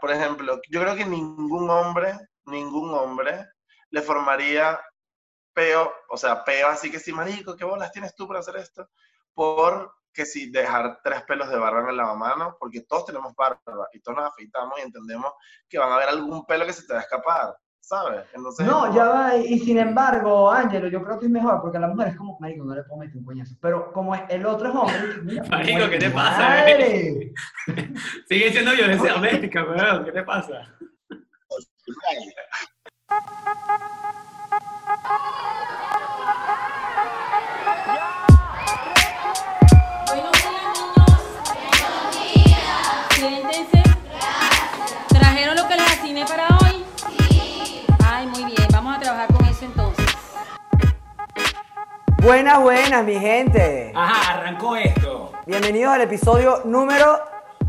por ejemplo, yo creo que ningún hombre, ningún hombre le formaría peo, o sea, peo así que sí, marico, ¿qué bolas tienes tú para hacer esto? Por que si dejar tres pelos de barba en el lavamanos, porque todos tenemos barba y todos nos afeitamos y entendemos que van a haber algún pelo que se te va a escapar, ¿sabes? Entonces, no, ya va, y sin embargo, Ángelo, yo creo que es mejor, porque a la mujer es como, marico, no le puedo meter un coñazo, pero como el otro es hombre... marico, ¿qué te pasa? Sigue siendo violencia doméstica, weón, ¿qué te pasa? Buenas, buenas, mi gente. Ajá, arrancó esto. Bienvenidos al episodio número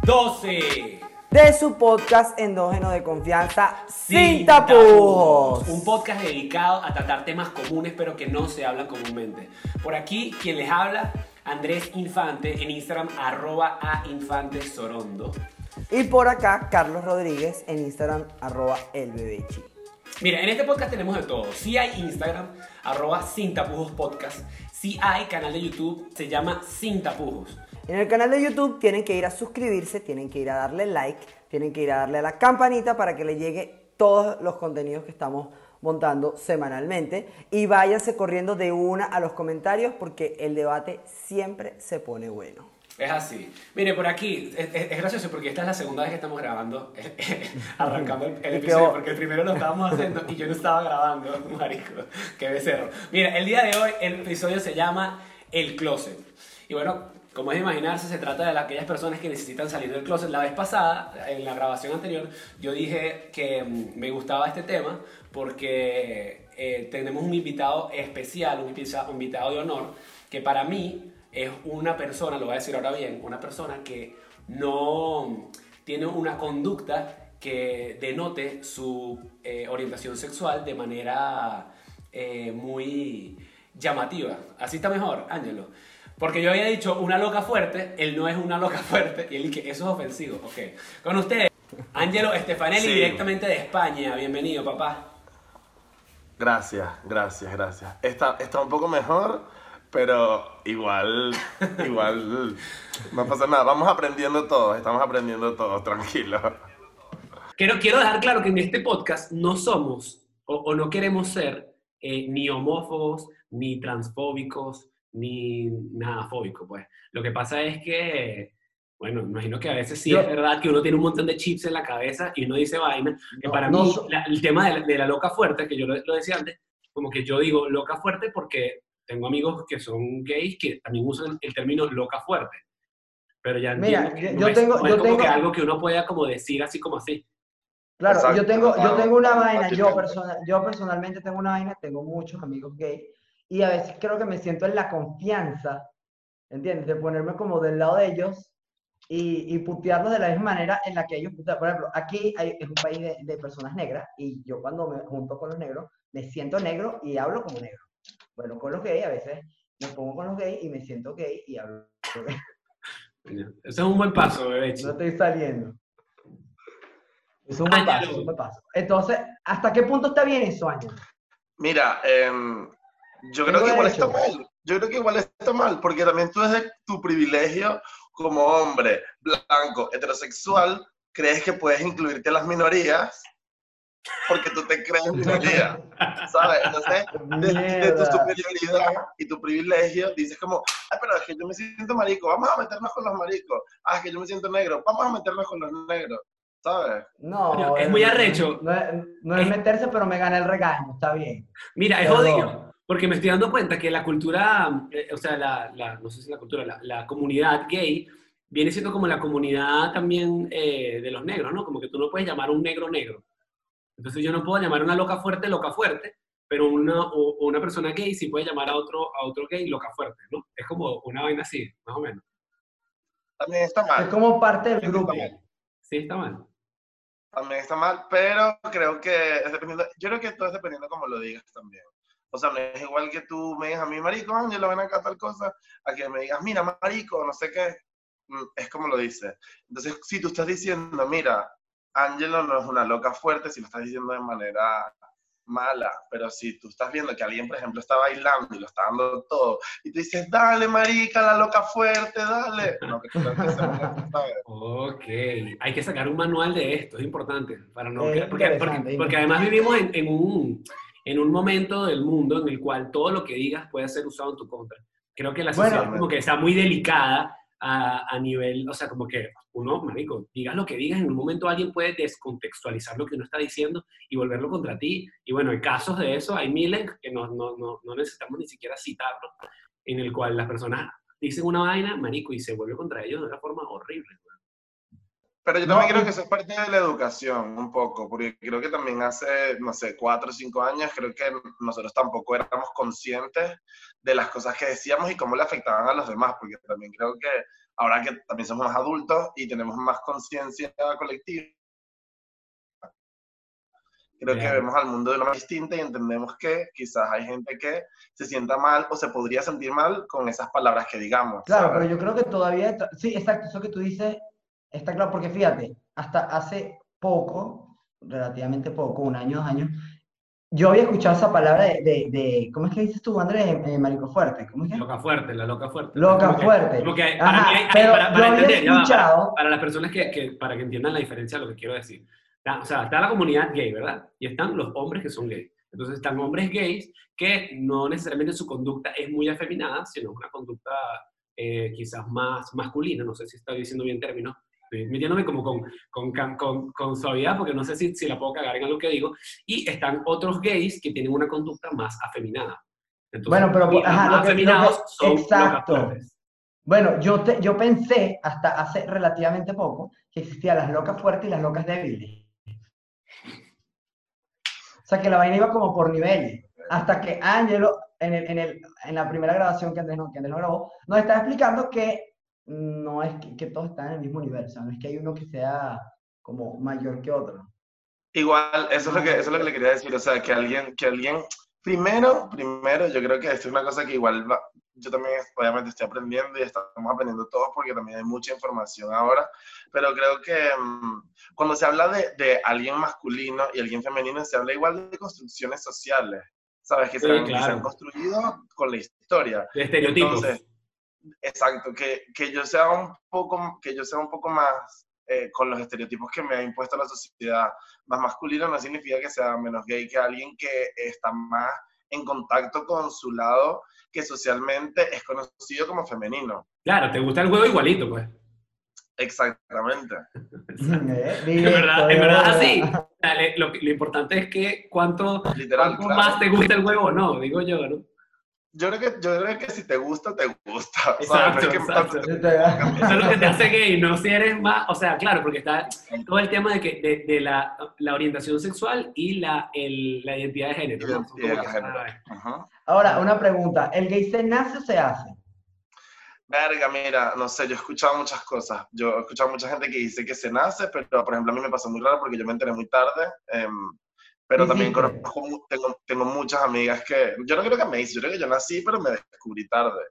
12 de su podcast endógeno de confianza Sin, tapujos. Un podcast dedicado a tratar temas comunes pero que no se hablan comúnmente. Por aquí, quien les habla, Andrés Infante, en Instagram, arroba a Infante Sorondo. Y por acá, Carlos Rodríguez, en Instagram, arroba el Mira, en este podcast tenemos de todo. Si hay Instagram, arroba sin tapujos podcast. Si hay canal de YouTube, se llama sin tapujos. En el canal de YouTube tienen que ir a suscribirse, tienen que ir a darle like, tienen que ir a darle a la campanita para que le llegue todos los contenidos que estamos montando semanalmente. Y váyanse corriendo de una a los comentarios porque el debate siempre se pone bueno. Es así. Mire, por aquí, es, gracioso porque esta es la segunda vez que estamos grabando, arrancando el, episodio, porque el primero lo estábamos haciendo y yo no estaba grabando, marico, qué becerro. Mira, el día de hoy el episodio se llama El Closet. Y bueno, como es de imaginarse, se trata de aquellas personas que necesitan salir del closet. La vez pasada, en la grabación anterior, yo dije que mm, me gustaba este tema porque eh, tenemos un invitado especial, un invitado de honor, que para mí es una persona, lo voy a decir ahora bien, una persona que no tiene una conducta que denote su eh, orientación sexual de manera eh, muy llamativa. Así está mejor, Ángelo. Porque yo había dicho una loca fuerte, él no es una loca fuerte, y él dice, eso es ofensivo. Ok. Con ustedes, Ángelo Stefanelli, directamente de España. Bienvenido, papá. Gracias, gracias, gracias. Está, está un poco mejor pero igual, igual, no pasa nada. Vamos aprendiendo todos, estamos aprendiendo todos, tranquilo. Quiero, quiero dejar claro que en este podcast no somos o, no queremos ser eh, ni homófobos, ni transfóbicos, ni nada fóbico, pues. Lo que pasa es que, bueno, imagino que a veces sí es verdad que uno tiene un montón de chips en la cabeza y uno dice vaina, que para mí el tema de la, loca fuerte, que yo lo, lo decía antes, como que yo digo loca fuerte porque tengo amigos que son gays que también usan el término loca fuerte. Pero ya Mira, yo, tengo, yo tengo... que algo que uno pueda como decir así como así. Claro, yo tengo, yo tengo una vaina, yo, personal, yo personalmente tengo una vaina, tengo muchos amigos gays y a veces creo que me siento en la confianza, ¿entiendes? De ponerme como del lado de ellos y, y putearlos de la misma manera en la que ellos putean. Por ejemplo, aquí hay, es un país de, de personas negras y yo cuando me junto con los negros me siento negro y hablo como negro. Bueno, con los gays a veces me pongo con los gays y me siento gay y hablo. Ese es un buen paso, bebé. No estoy saliendo. Es un buen paso, es un buen paso. Entonces, ¿hasta qué punto está bien eso, Año? Mira, em, yo creo que igual está mal. Yo creo que igual está mal, porque también tú desde tu privilegio como hombre blanco, heterosexual, crees que puedes incluirte a las minorías porque tú te crees minoría, ¿sabes? Entonces, de, tu superioridad y tu privilegio, dices como, ay, pero es que yo me siento marico, vamos a meternos con los maricos. Ah, es que yo me siento negro, vamos a meternos con los negros, ¿sabes? No, es, muy arrecho. No es, meterse, pero me gana el regaño, está bien. Mira, es jodido, porque me estoy dando cuenta que la cultura, eh, o sea, la, la, no sé si la cultura, la, la comunidad gay, viene siendo como la comunidad también eh, de los negros, ¿no? Como que tú no puedes llamar a un negro negro. Entonces yo no puedo llamar a una loca fuerte loca fuerte, pero una, o, una persona gay sí puede llamar a otro, a otro gay loca fuerte, ¿no? Es como una vaina así, más o menos. También está mal. Es como parte del grupo. Sí, está mal. También está mal, pero creo que es dependiendo, yo creo que todo es dependiendo como lo digas también. O sea, no es igual que tú me digas a mí, marico, yo lo ven acá tal cosa, a que me digas, mira, marico, no sé qué, mm, es como lo dices. Entonces, si tú estás diciendo, mira, Angelo no es una loca fuerte si lo estás diciendo de manera mala, pero si tú estás viendo que alguien, por ejemplo, está bailando y lo está dando todo, y tú dices, dale, marica, la loca fuerte, dale. No, que tú ok, hay que sacar un manual de esto, es importante, para no... porque, porque, además vivimos en, en, un, en un momento del mundo en el cual todo lo que digas puede ser usado en tu contra. Creo que la sociedad como que está muy delicada a, a, nivel, o sea, como que uno, marico, digas lo que digas, en un momento alguien puede descontextualizar lo que uno está diciendo y volverlo contra ti. Y bueno, hay casos de eso, hay miles que no, no, no, no necesitamos ni siquiera citarlo, en el cual las personas dicen una vaina, marico, y se vuelve contra ellos de una forma horrible. Pero yo también creo que eso es parte de la educación, un poco, porque creo que también hace, no sé, cuatro o cinco años, creo que nosotros tampoco éramos conscientes de las cosas que decíamos y cómo le afectaban a los demás, porque también creo que ahora que también somos más adultos y tenemos más conciencia colectiva, creo que vemos al mundo de una manera distinta y entendemos que quizás hay gente que se sienta mal o se podría sentir mal con esas palabras que digamos. Claro, pero yo creo que todavía, sí, exacto, eso que tú dices Está claro, porque fíjate, hasta hace poco, relativamente poco, un año, dos años, yo había escuchado esa palabra de, de, ¿cómo es que dices tú, Andrés? Eh, marico fuerte, ¿cómo es que? Loca fuerte, la loca fuerte. Loca fuerte. para, para, entender, escuchado... para las personas que, que, para que entiendan la diferencia de lo que quiero decir. O sea, está la comunidad gay, ¿verdad? Y están los hombres que son gays. Entonces están hombres gays que no necesariamente su conducta es muy afeminada, sino una conducta eh, quizás más masculina, no sé si estoy diciendo bien términos, metiéndome como con, con, con, con, suavidad porque no sé si, si, la puedo cagar en algo que digo, y están otros gays que tienen una conducta más afeminada. bueno, pero ajá, más afeminados son exacto. Bueno, yo, te, yo pensé hasta hace relativamente poco que existían las locas fuertes y las locas débiles. O sea, que la vaina iba como por niveles. Hasta que Angelo, en, el, en, el, en la primera grabación que Andrés, no, que Andrés no grabó, nos está explicando que no es que, todos están en el mismo nivel, o sea, no es que hay uno que sea como mayor que otro. Igual, eso es lo que, eso es lo que le quería decir, o sea, que alguien, que alguien, primero, primero, yo creo que esto es una cosa que igual yo también obviamente estoy aprendiendo y estamos aprendiendo todos porque también hay mucha información ahora, pero creo que mm, cuando se habla de, de, alguien masculino y alguien femenino, se habla igual de construcciones sociales, ¿sabes? Que, se, han, construido con la historia. De estereotipos. Exacto, que, que, yo sea un poco, que yo sea un poco más eh, con los estereotipos que me ha impuesto la sociedad más masculina, no significa que sea menos gay que alguien que está más en contacto con su lado que socialmente es conocido como femenino. Claro, te gusta el juego igualito, pues. Exactamente. Eh, en verdad, en verdad así. Lo, lo, importante es que cuánto, cuánto más te gusta el huevo o no, digo yo, ¿no? Yo creo, que, yo creo que si te gusta, te gusta. Exacto, exacto. Eso es lo que te hace gay, no si eres más, o sea, claro, porque está todo el tema de, que, de, de la, la, orientación sexual y la, el, la identidad de género. Identidad de género. Ahora, una pregunta, ¿el gay se nace o se hace? Verga, mira, no sé, yo he escuchado muchas cosas. Yo he escuchado mucha gente que dice que se nace, pero por ejemplo a mí me pasó muy raro porque yo me enteré muy tarde. Eh, pero también conozco, tengo, tengo, muchas amigas que, yo no creo que me hice, yo creo que yo nací, pero me descubrí tarde.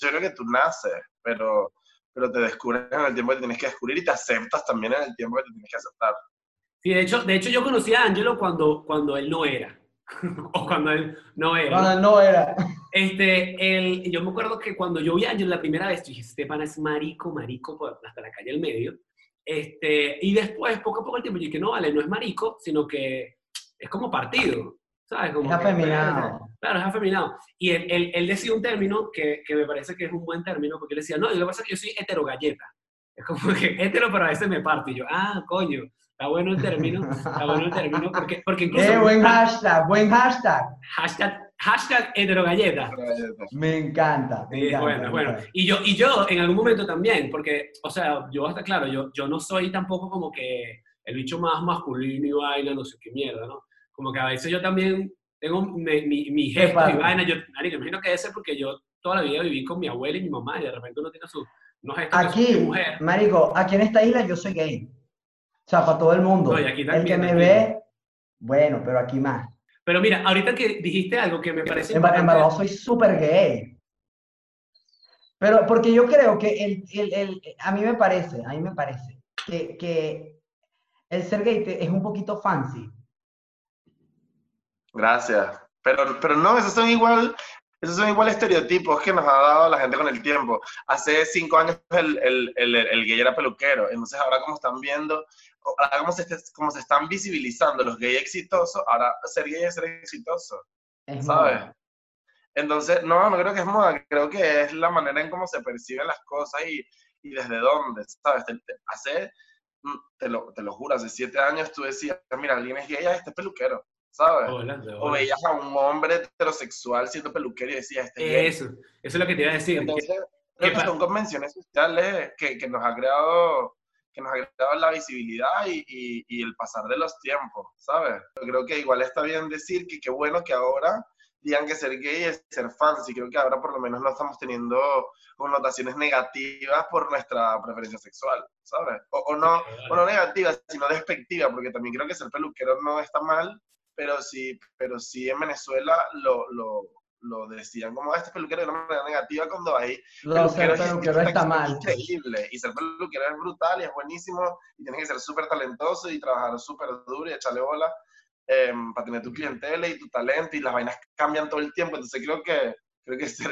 Yo creo que tú naces, pero, pero te descubres en el tiempo que tienes que descubrir y te aceptas también en el tiempo que te tienes que aceptar. Sí, de hecho, de hecho yo conocí a Angelo cuando, cuando él no era. o cuando él no era. Cuando él no era. Este, él, yo me acuerdo que cuando yo vi a Angelo la primera vez, dije, Estefan es marico, marico, hasta la calle del medio. Este, y después, poco a poco el tiempo, yo dije, no, vale, no es marico, sino que es como partido, ¿sabes? Como es afeminado. claro, es afeminado. Y él, él, él, decía un término que, que, me parece que es un buen término, porque él decía, no, lo que pasa es que yo soy heterogalleta. Es como que hetero, pero a veces me parte. Y yo, ah, coño, está bueno el término, está bueno el término, porque, porque incluso... Eh, buen hashtag, buen hashtag. Hashtag, hashtag heterogalleta. Me encanta. Me encanta, bueno, bueno. Y yo, y yo en algún momento también, porque, o sea, yo hasta claro, yo, yo no soy tampoco como que el bicho más masculino y vaina, no sé qué mierda, ¿no? Como que a veces yo también tengo mi, mi, mi gesto y vaina, yo, marico, imagino que ese porque yo toda la vida viví con mi abuela y mi mamá y de repente uno tiene su, no gestos Aquí, mujer. marico, aquí en esta isla yo soy gay. O sea, para todo el mundo. No, aquí también, el que me ve, bueno, pero aquí más. Pero mira, ahorita que dijiste algo que me parece En, verdad soy súper gay. Pero porque yo creo que el, el, el, a mí me parece, a mí me parece que, que el ser gay es un poquito fancy. Gracias. Pero, pero no, esos son igual, esos son igual estereotipos que nos ha dado la gente con el tiempo. Hace cinco años el, el, el, el gay era peluquero, entonces ahora como están viendo, ahora como se, como se están visibilizando los gays exitosos, ahora ser gay es ser exitoso, ¿sabes? Entonces, no, no creo que es moda, creo que es la manera en cómo se perciben las cosas y, y desde dónde, ¿sabes? hace, mm, te lo, te lo juro, hace siete años tú decías, mira, alguien es gay, este es peluquero. ¿Sabes? O veías a un hombre heterosexual siendo peluquero y decías, este Eso, eso es lo que te iba a decir. Entonces, creo que son convenciones sociales que, que, nos ha creado que nos ha creado la visibilidad y, y, y, el pasar de los tiempos, ¿sabes? Creo que igual está bien decir que qué bueno que ahora digan que ser gay es ser fancy. Creo que ahora por lo menos no estamos teniendo connotaciones negativas por nuestra preferencia sexual, ¿sabes? O, o no, o no negativas, sino despectivas, porque también creo que ser peluquero no está mal, pero sí, pero sí en Venezuela lo, lo, lo decían como este peluquero de una manera negativa cuando hay no, ser peluquero está mal. increíble y ser peluquero es brutal y es buenísimo y tienes que ser súper talentoso y trabajar súper duro y echarle bola eh, para tener tu clientela y tu talento y las vainas cambian todo el tiempo entonces creo que creo que ser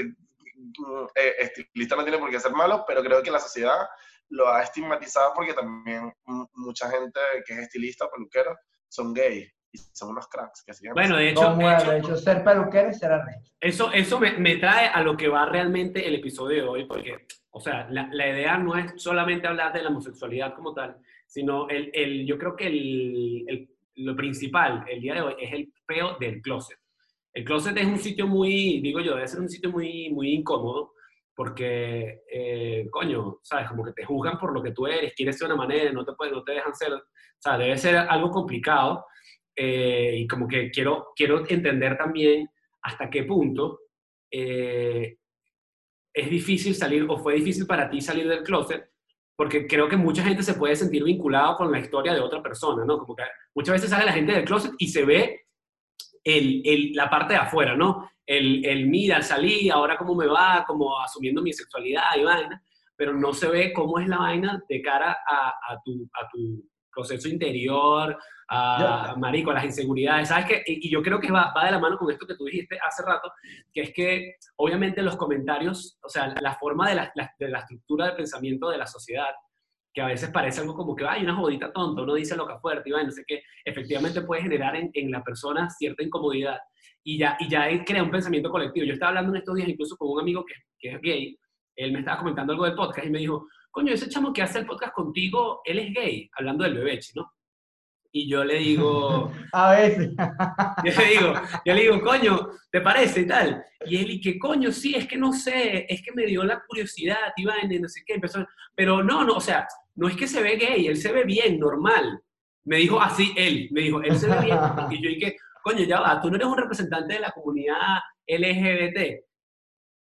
eh, estilista no tiene por qué ser malo pero creo que la sociedad lo ha estigmatizado porque también mucha gente que es estilista peluquero son gays son unos cracks. Que bueno, de hecho, de hecho, ser peluquero y ser arrecho. Eso, eso me, me, trae a lo que va realmente el episodio de hoy, porque, o sea, la, la, idea no es solamente hablar de la homosexualidad como tal, sino el, el yo creo que el, el, lo principal el día de hoy es el peo del closet. El closet es un sitio muy, digo yo, debe ser un sitio muy, muy incómodo, porque, eh, coño, ¿sabes? Como que te juzgan por lo que tú eres, quieres ser de una manera, no te, pueden, no te dejan ser, o sea, debe ser algo complicado. Eh, y como que quiero, quiero entender también hasta qué punto eh, es difícil salir o fue difícil para ti salir del closet, porque creo que mucha gente se puede sentir vinculado con la historia de otra persona, ¿no? Como que muchas veces sale la gente del closet y se ve el, el, la parte de afuera, ¿no? El, el mira, salí, ahora cómo me va, como asumiendo mi sexualidad y vaina, pero no se ve cómo es la vaina de cara a, a, tu, a tu proceso interior, a, marico, a las inseguridades, ¿sabes qué? Y, yo creo que va, va, de la mano con esto que tú dijiste hace rato, que es que obviamente los comentarios, o sea, la, forma de la, de la, estructura de pensamiento de la sociedad, que a veces parece algo como que hay una jodita tonta, uno dice loca fuerte y va, no sé qué, efectivamente puede generar en, en, la persona cierta incomodidad y ya, y ya crea un pensamiento colectivo. Yo estaba hablando en estos días incluso con un amigo que, que es gay, él me estaba comentando algo del podcast y me dijo, coño, ese chamo que hace el podcast contigo, él es gay, hablando del bebé, ¿no? Y yo le digo... A veces. Yo le digo, yo le digo, coño, ¿te parece y tal? Y él, y que coño, sí, es que no sé, es que me dio la curiosidad, iba en no sé qué, empezó... Pero no, no, o sea, no es que se ve gay, él se ve bien, normal. Me dijo así él, me dijo, él se ve bien. Y yo dije, coño, ya va, tú no eres un representante de la comunidad LGBT.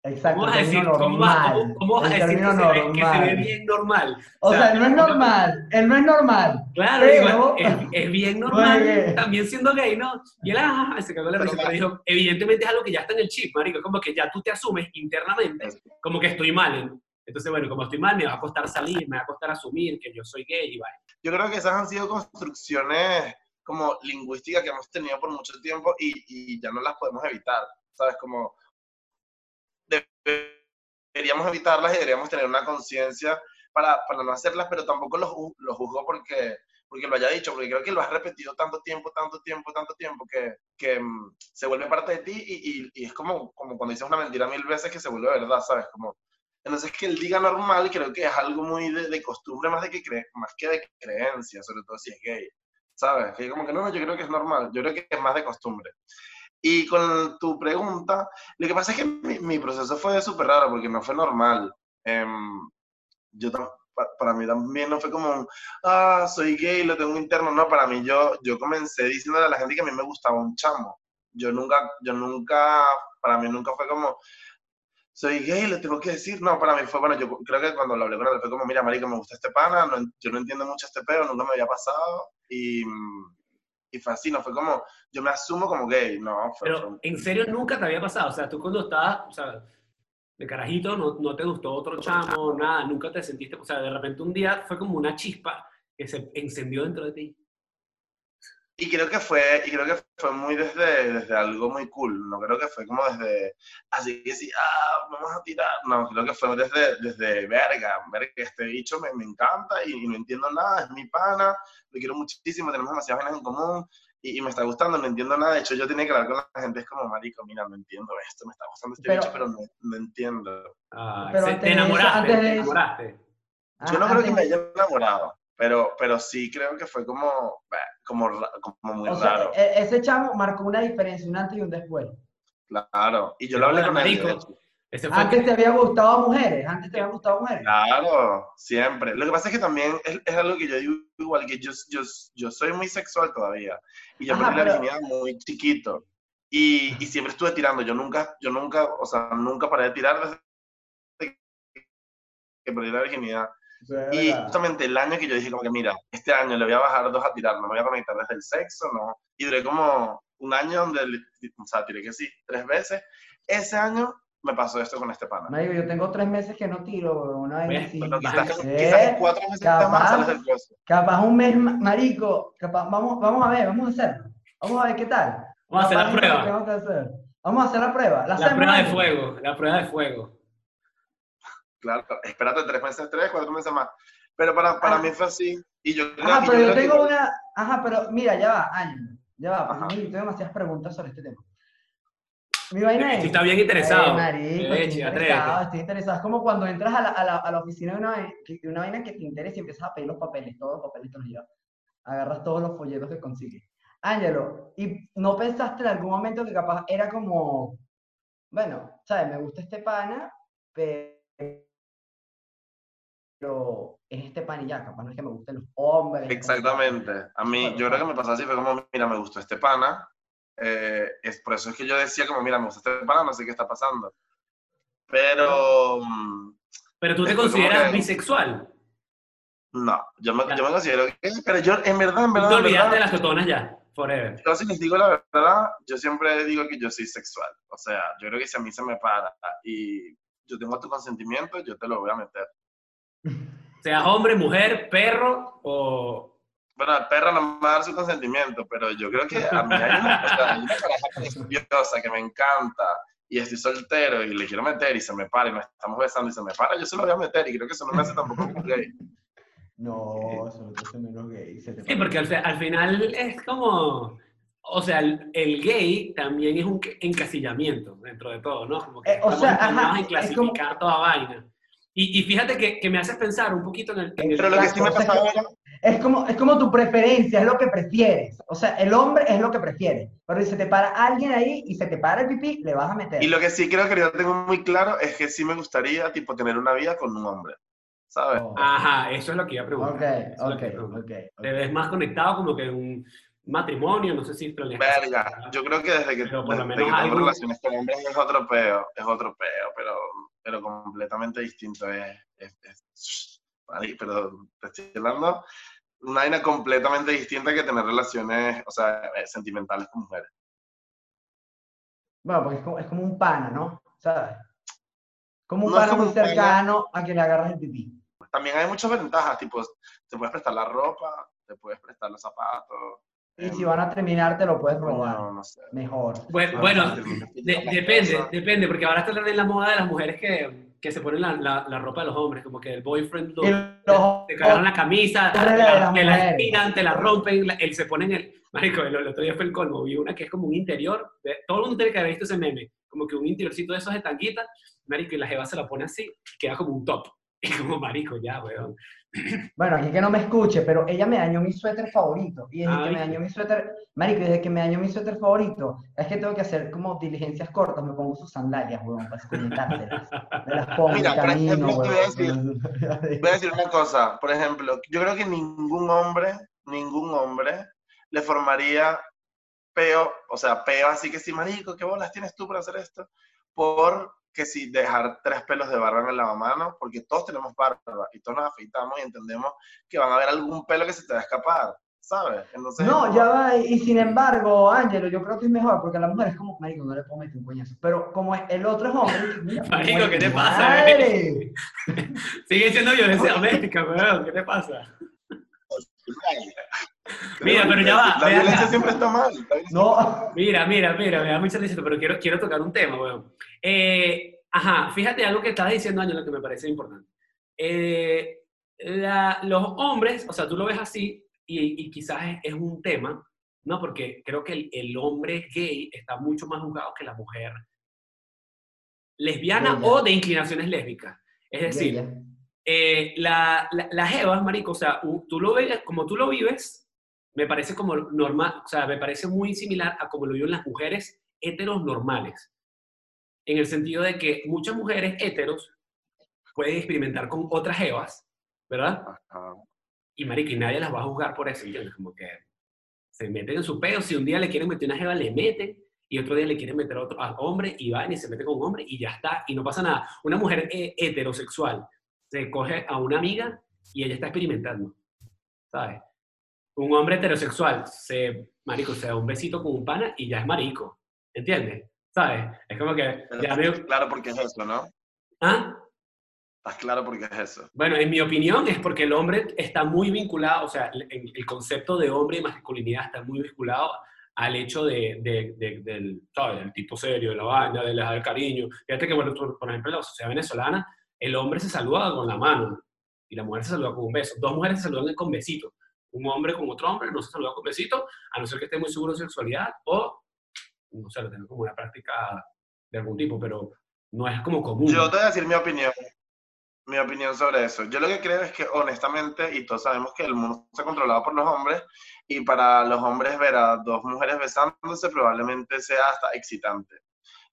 Exacto. ¿Cómo vas a decir, normal. ¿cómo, vas a decir que, se ve, que, se ve, bien normal? O, sea, él no es normal, él no es normal. Claro, pero... es, es, bien normal, también siendo gay, ¿no? Y él, ah, se cagó la risa, pero dijo, evidentemente es algo que ya está en el chip, marico, como que ya tú te asumes internamente como que estoy mal. Entonces, bueno, como estoy mal, me va a costar salir, me va a costar asumir que yo soy gay y vaya. Yo creo que esas han sido construcciones como lingüísticas que hemos tenido por mucho tiempo y, y ya no las podemos evitar, ¿sabes? Como deberíamos evitarlas y deberíamos tener una conciencia para, para, no hacerlas, pero tampoco lo, lo juzgo porque, porque lo haya dicho, porque creo que lo has repetido tanto tiempo, tanto tiempo, tanto tiempo, que, que um, se vuelve parte de ti y, y, y, es como, como cuando dices una mentira mil veces que se vuelve verdad, ¿sabes? Como, entonces que él diga normal creo que es algo muy de, de costumbre más, de que cre más que de creencia, sobre todo si es gay, ¿sabes? Que como que no, no, yo creo que es normal, yo creo que es más de costumbre. Y con tu pregunta, lo que pasa es que mi, proceso fue súper raro porque no fue normal. Eh, yo para mí también no fue como un, ah, soy gay, lo tengo interno. No, para mí yo, yo comencé diciéndole a la gente que a mí me gustaba un chamo. Yo nunca, yo nunca, para mí nunca fue como, soy gay, le tengo que decir. No, para mí fue, bueno, yo creo que cuando lo hablé con él fue como, mira, marico, me gusta este pana, yo no entiendo mucho este pedo, nunca me había pasado. Y, y fue así, no fue como, yo me asumo como gay, no. Fue, Pero, fue... ¿en serio nunca te había pasado? O sea, tú cuando estabas, o sea, de carajito, no, no te gustó otro chamo, nada, nunca te sentiste, o sea, de repente un día fue como una chispa que se encendió dentro de ti. Y creo que fue, y creo que fue muy desde, desde algo muy cool, no creo que fue como desde, así que sí, ah, vamos a tirar, no, creo que fue desde, desde verga, verga, este bicho me, me encanta y, no entiendo nada, es mi pana, lo quiero muchísimo, tenemos demasiadas vainas en común, y, me está gustando, no entiendo nada. De hecho, yo tenía que hablar con la gente, es como, marico, mira, no entiendo esto, me está gustando este bicho, pero no, no entiendo. Ah, pero te enamoraste, te enamoraste. yo no creo que me haya enamorado, pero, pero sí creo que fue como, como, como muy raro. E, ese chamo marcó una diferencia, un antes y un después. Claro, y yo lo hablé con él. Antes te había gustado mujeres, antes te había gustado mujeres. Claro, siempre. Lo que pasa es que también es, es algo que yo digo igual, que yo, yo, yo soy muy sexual todavía. Y yo perdí la virginidad muy chiquito. Y, y, siempre estuve tirando. Yo nunca, yo nunca, o sea, nunca paré de tirar desde que perdí la virginidad. Y justamente el año que yo dije como que, mira, este año le voy a bajar dos a tirar, no me voy a conectar desde el sexo, ¿no? Y duré como un año donde, o sea, tiré que sí, tres veces. Ese año me pasó esto con este pana. Marico, yo tengo tres meses que no tiro, una vez así. quizás, quizás, cuatro meses capaz, más sales del Capaz un mes, marico, capaz, vamos, vamos a ver, vamos a hacerlo. Vamos a ver qué tal. Vamos a hacer la prueba. Vamos a hacer la prueba. La, prueba de fuego, la prueba de fuego. Claro, espérate tres meses, tres, cuatro meses más. Pero para, para ah. mí fue así. Y yo ajá, pero yo, tengo una... Ajá, pero mira, ya va, año. Ya va, porque a mí tengo demasiadas preguntas sobre este tema. Mi vaina es. Si está bien interesado. marico, estoy, interesado estoy interesado. Es como cuando entras a la, a la, a la oficina de una, de una vaina que te interesa y empiezas a pedir los papeles, todos los papeles te los llevas. Agarras todos los folletos que consigues. Ángelo, ¿y no pensaste en algún momento que capaz era como, bueno, ¿sabes? Me gusta este pana, pero es este pan y ya, capaz no es que me gusten los hombres. Exactamente. A mí, yo creo que me pasó así, fue como, mira, me gustó este pana, eh, es por eso es que yo decía como, mira, me gusta este pana, no sé qué está pasando. Pero... Mm, pero tú te consideras bisexual. No, yo me, yo me considero que... Pero yo, en verdad, en verdad... Te olvidaste de las totonas ya, forever. Yo si les digo la verdad, yo siempre digo que yo soy sexual. O sea, yo creo que si a mí se me para y yo tengo tu consentimiento, yo te lo voy a meter. Sea hombre, mujer, perro o bueno, el perro no me va a dar su consentimiento, pero yo creo que a mí hay una, o que me encanta y estoy soltero y le quiero meter y se me para y nos estamos besando y se me para, yo se lo voy a meter y creo que eso no me hace tampoco un gay. No, eso no te hace menos gay. sí, porque al, final es como, o sea, el, gay también es un encasillamiento dentro de todo, ¿no? Como que eh, o sea, ajá, en clasificar toda vaina. Y, y, fíjate que, que, me haces pensar un poquito en el... Pero lo que sí me pasaba era es como, es como tu preferencia, es lo que prefieres. O sea, el hombre es lo que prefiere. Pero si se te para alguien ahí y se te para el pipí, le vas a meter. Y lo que sí creo que yo tengo muy claro es que sí me gustaría, tipo, tener una vida con un hombre. ¿Sabes? Oh. Ajá, eso es lo que iba a preguntar. Ok, ok, ok. Te ves más conectado como que un matrimonio, no sé si Verga, yo creo que desde que, desde que tengo relaciones con hombres es otro peo, es otro peo, pero, pero completamente distinto. Es, es, es pero te estoy hablando una vaina completamente distinta que tener relaciones, o sea, eh, sentimentales con mujeres. Bueno, porque es como, es como un pana, ¿no? ¿Sabes? Como un pana muy cercano a que le agarras el pipí. También hay muchas ventajas, tipo, te puedes prestar la ropa, te puedes prestar los zapatos. Y si van a terminar, te lo puedes robar. No, no sé. Mejor. Bueno, bueno depende, depende, porque ahora está en la moda de las mujeres que que se ponen la, la, ropa de los hombres, como que el boyfriend te, cargan la camisa, te la, la estiran, te la rompen, él se ponen el... Marico, el, otro día fue el colmo, vi una que es como un interior, todo el mundo tiene que haber visto ese meme, como que un interiorcito de esos de tanguita, marico, y la jeva se la pone así, queda como un top. Y como, marico, ya, weón. Bueno, aquí que no me escuche, pero ella me dañó mi suéter favorito. Y desde que me dañó mi suéter, marico, desde que me dañó mi suéter favorito, es que tengo que hacer como diligencias cortas, me pongo sus sandalias, weón, para comentárselas. Me las pongo Mira, camino, voy, a decir, voy a decir una cosa. Por ejemplo, yo creo que ningún hombre, ningún hombre le formaría peo, o sea, peo así que sí, marico, ¿qué bolas tienes tú para hacer esto? Por que si dejar tres pelos de barba en el lavamanos, porque todos tenemos barba y todos nos afeitamos y entendemos que van a haber algún pelo que se te va a escapar, ¿sabes? Entonces, no, ya va, y sin embargo, Ángelo, yo creo que es mejor, porque a la mujer es como, marico, no le puedo meter un coñazo, pero como el otro es hombre, marico, ¿qué te pasa? Sigue siendo violencia doméstica, weón, ¿qué te pasa? Mira, pero ya va. La violencia siempre está mal. No. Mira, mira, mira, me da mucha risa, pero quiero, quiero tocar un tema, weón. Eh, ajá, fíjate algo que estabas diciendo, lo que me parece importante. Eh, los hombres, o sea, tú lo ves así y, quizás es, un tema, ¿no? Porque creo que el, el, hombre gay está mucho más juzgado que la mujer lesbiana o de inclinaciones lésbicas. Es decir, eh, la, la, las evas, marico, o sea, tú lo ves, como tú lo vives, me parece como normal, o sea, me parece muy similar a como lo viven las mujeres heteros normales. En el sentido de que muchas mujeres heteros pueden experimentar con otras evas, ¿verdad? Y marico, y nadie las va a juzgar por eso, ¿entiendes? Como que se meten en su pedo, si un día le quieren meter una jeva, le meten, y otro día le quieren meter a otro hombre y va y se mete con un hombre y ya está, y no pasa nada. Una mujer eh, heterosexual se coge a una amiga y ella está experimentando, ¿sabes? Un hombre heterosexual se, marico, se da un besito con un pana y ya es marico, ¿entiendes? ¿Sabes? Es como que... Ya Claro, porque es eso, ¿no? ¿Ah? ¿Estás claro por qué es eso? Bueno, en mi opinión es porque el hombre está muy vinculado, o sea, el, el concepto de hombre y masculinidad está muy vinculado al hecho de, de, del, ¿sabes? del tipo serio, de la vaina, de del cariño. Fíjate que, bueno, por ejemplo, en la sociedad venezolana, el hombre se saluda con la mano y la mujer se saluda con un beso. Dos mujeres se saludan con besitos. Un hombre con otro hombre no se saluda con besitos, a no ser que esté muy seguro de sexualidad o, no sé, lo tenga como una práctica de algún tipo, pero no es como común. Yo te voy a decir mi opinión mi opinión sobre eso. Yo lo que creo es que honestamente, y todos sabemos que el mundo está controlado por los hombres, y para los hombres ver a dos mujeres besándose probablemente sea hasta excitante,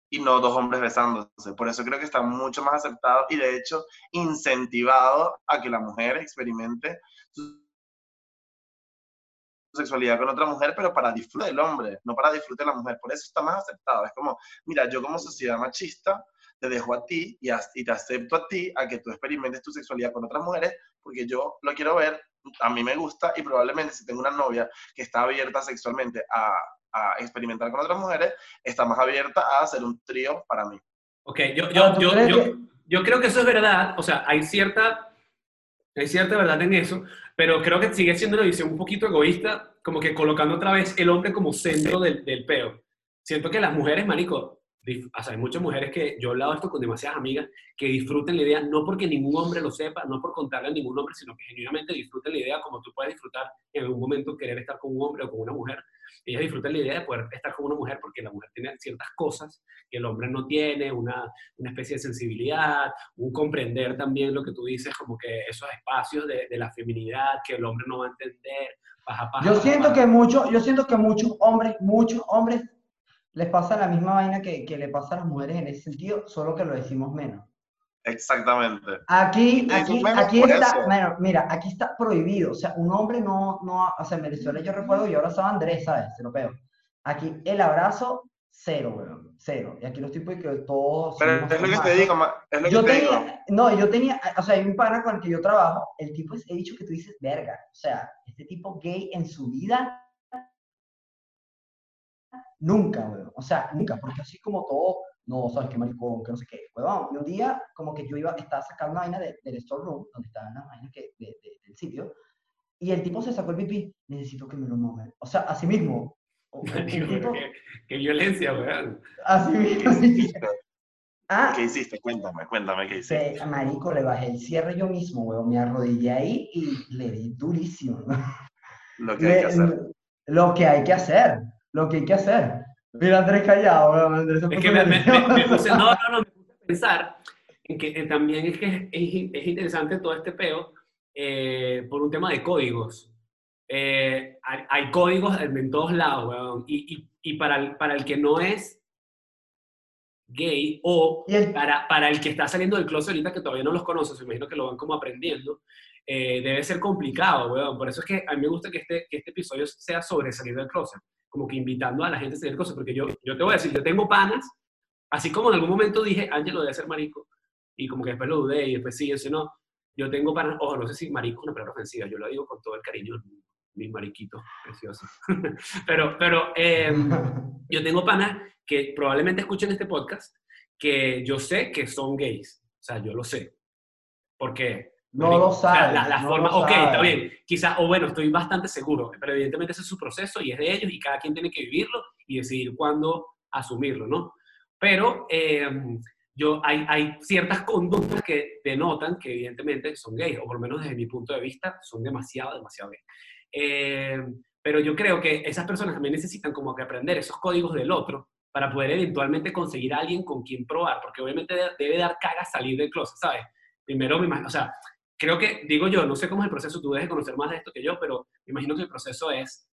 y no dos hombres besándose. Por eso creo que está mucho más aceptado y de hecho incentivado a que la mujer experimente su sexualidad con otra mujer, pero para disfrutar del hombre, no para disfrutar de la mujer. Por eso está más aceptado. Es como, mira, yo como sociedad machista, te dejo a ti y, y, te acepto a ti a que tú experimentes tu sexualidad con otras mujeres, porque yo lo quiero ver, a mí me gusta y probablemente si tengo una novia que está abierta sexualmente a, a experimentar con otras mujeres, está más abierta a hacer un trío para mí. Ok, yo, yo, yo, yo, yo creo que eso es verdad, o sea, hay cierta, hay cierta verdad en eso, pero creo que sigue siendo una visión un poquito egoísta, como que colocando otra vez el hombre como centro del, del peo. Siento que las mujeres, marico, o hay muchas mujeres que yo he hablado esto con demasiadas amigas que disfruten la idea, no porque ningún hombre lo sepa, no por contarle a ningún hombre, sino que genuinamente disfruten la idea como tú puedes disfrutar en algún momento querer estar con un hombre o con una mujer. Ellas disfrutan la idea de poder estar con una mujer porque la mujer tiene ciertas cosas que el hombre no tiene, una, una especie de sensibilidad, un comprender también lo que tú dices, como que esos espacios de, de la feminidad que el hombre no va a entender. yo siento que muchos, yo siento que muchos hombres, muchos hombres les pasa la misma vaina que, que, le pasa a las mujeres en ese sentido, solo que lo decimos menos. Exactamente. Aquí, aquí, aquí está, mira, aquí está prohibido. O sea, un hombre no, no, o sea, en Venezuela yo recuerdo, yo abrazaba a Andrés, ¿sabes? Se lo pego. Aquí el abrazo, cero, weón, cero. Y aquí los tipos que todos... Pero es lo que te digo, es lo yo que te tenía, digo. No, yo tenía, o sea, hay un pana con el que yo trabajo, el tipo es, he dicho que tú dices, verga, o sea, este tipo gay en su vida Nunca, weón. O sea, nunca, porque así como todo, no, sabes qué maricón, que no sé qué. Y un día, como que yo iba, estaba sacando una vaina del storeroom, donde estaban las vainas que, de, del sitio, y el tipo se sacó el pipí, necesito que me lo mame. O sea, así mismo. tipo, qué, violencia, weón. Así mismo. ¿Qué hiciste? Ah, ¿Qué hiciste? Cuéntame, cuéntame qué hiciste. marico, le bajé el cierre yo mismo, weón. Me arrodillé ahí y le di durísimo. Lo que hay que hacer. Lo que hay que hacer lo que hay que hacer. Mira, Andrés callado, Andrés. Es que me, me, me, puse, no, no, no, me puse a pensar en que eh, también es que es, es, interesante todo este peo eh, por un tema de códigos. Eh, hay, hay, códigos en, todos lados, weón. Y, y, y, para, el, para el que no es gay o para, para el que está saliendo del closet ahorita que todavía no los conoce, se imagino que lo van como aprendiendo, debe ser complicado, weón. Por eso es que a mí me gusta que este, que este episodio sea sobre salir del closet como que invitando a la gente a hacer cosas, porque yo, yo te voy a decir, yo tengo panas, así como en algún momento dije, Ángel lo debe hacer marico, y como que después lo dudé, y después sí, eso no, yo tengo panas, ojo, no sé si marico es una palabra ofensiva, yo lo digo con todo el cariño mis mariquitos preciosos. pero pero em, yo tengo panas que probablemente escuchen este podcast, que yo sé que son gays, o sea, yo lo sé, porque No lo sabe. la, forma, ok, está bien. Quizás, o bueno, estoy bastante seguro, pero evidentemente ese es su proceso y es de ellos y cada quien tiene que vivirlo y decidir cuándo asumirlo, ¿no? Pero eh, yo, hay, hay ciertas conductas que denotan que evidentemente son gays, o por lo menos desde mi punto de vista, son demasiado, demasiado gays. Eh, pero yo creo que esas personas también necesitan como que aprender esos códigos del otro para poder eventualmente conseguir a alguien con quien probar, porque obviamente debe dar cara salir del closet, ¿sabes? Primero, o sea, creo que, digo yo, no sé cómo es el proceso, tú debes conocer más de esto que yo, pero me imagino que el proceso es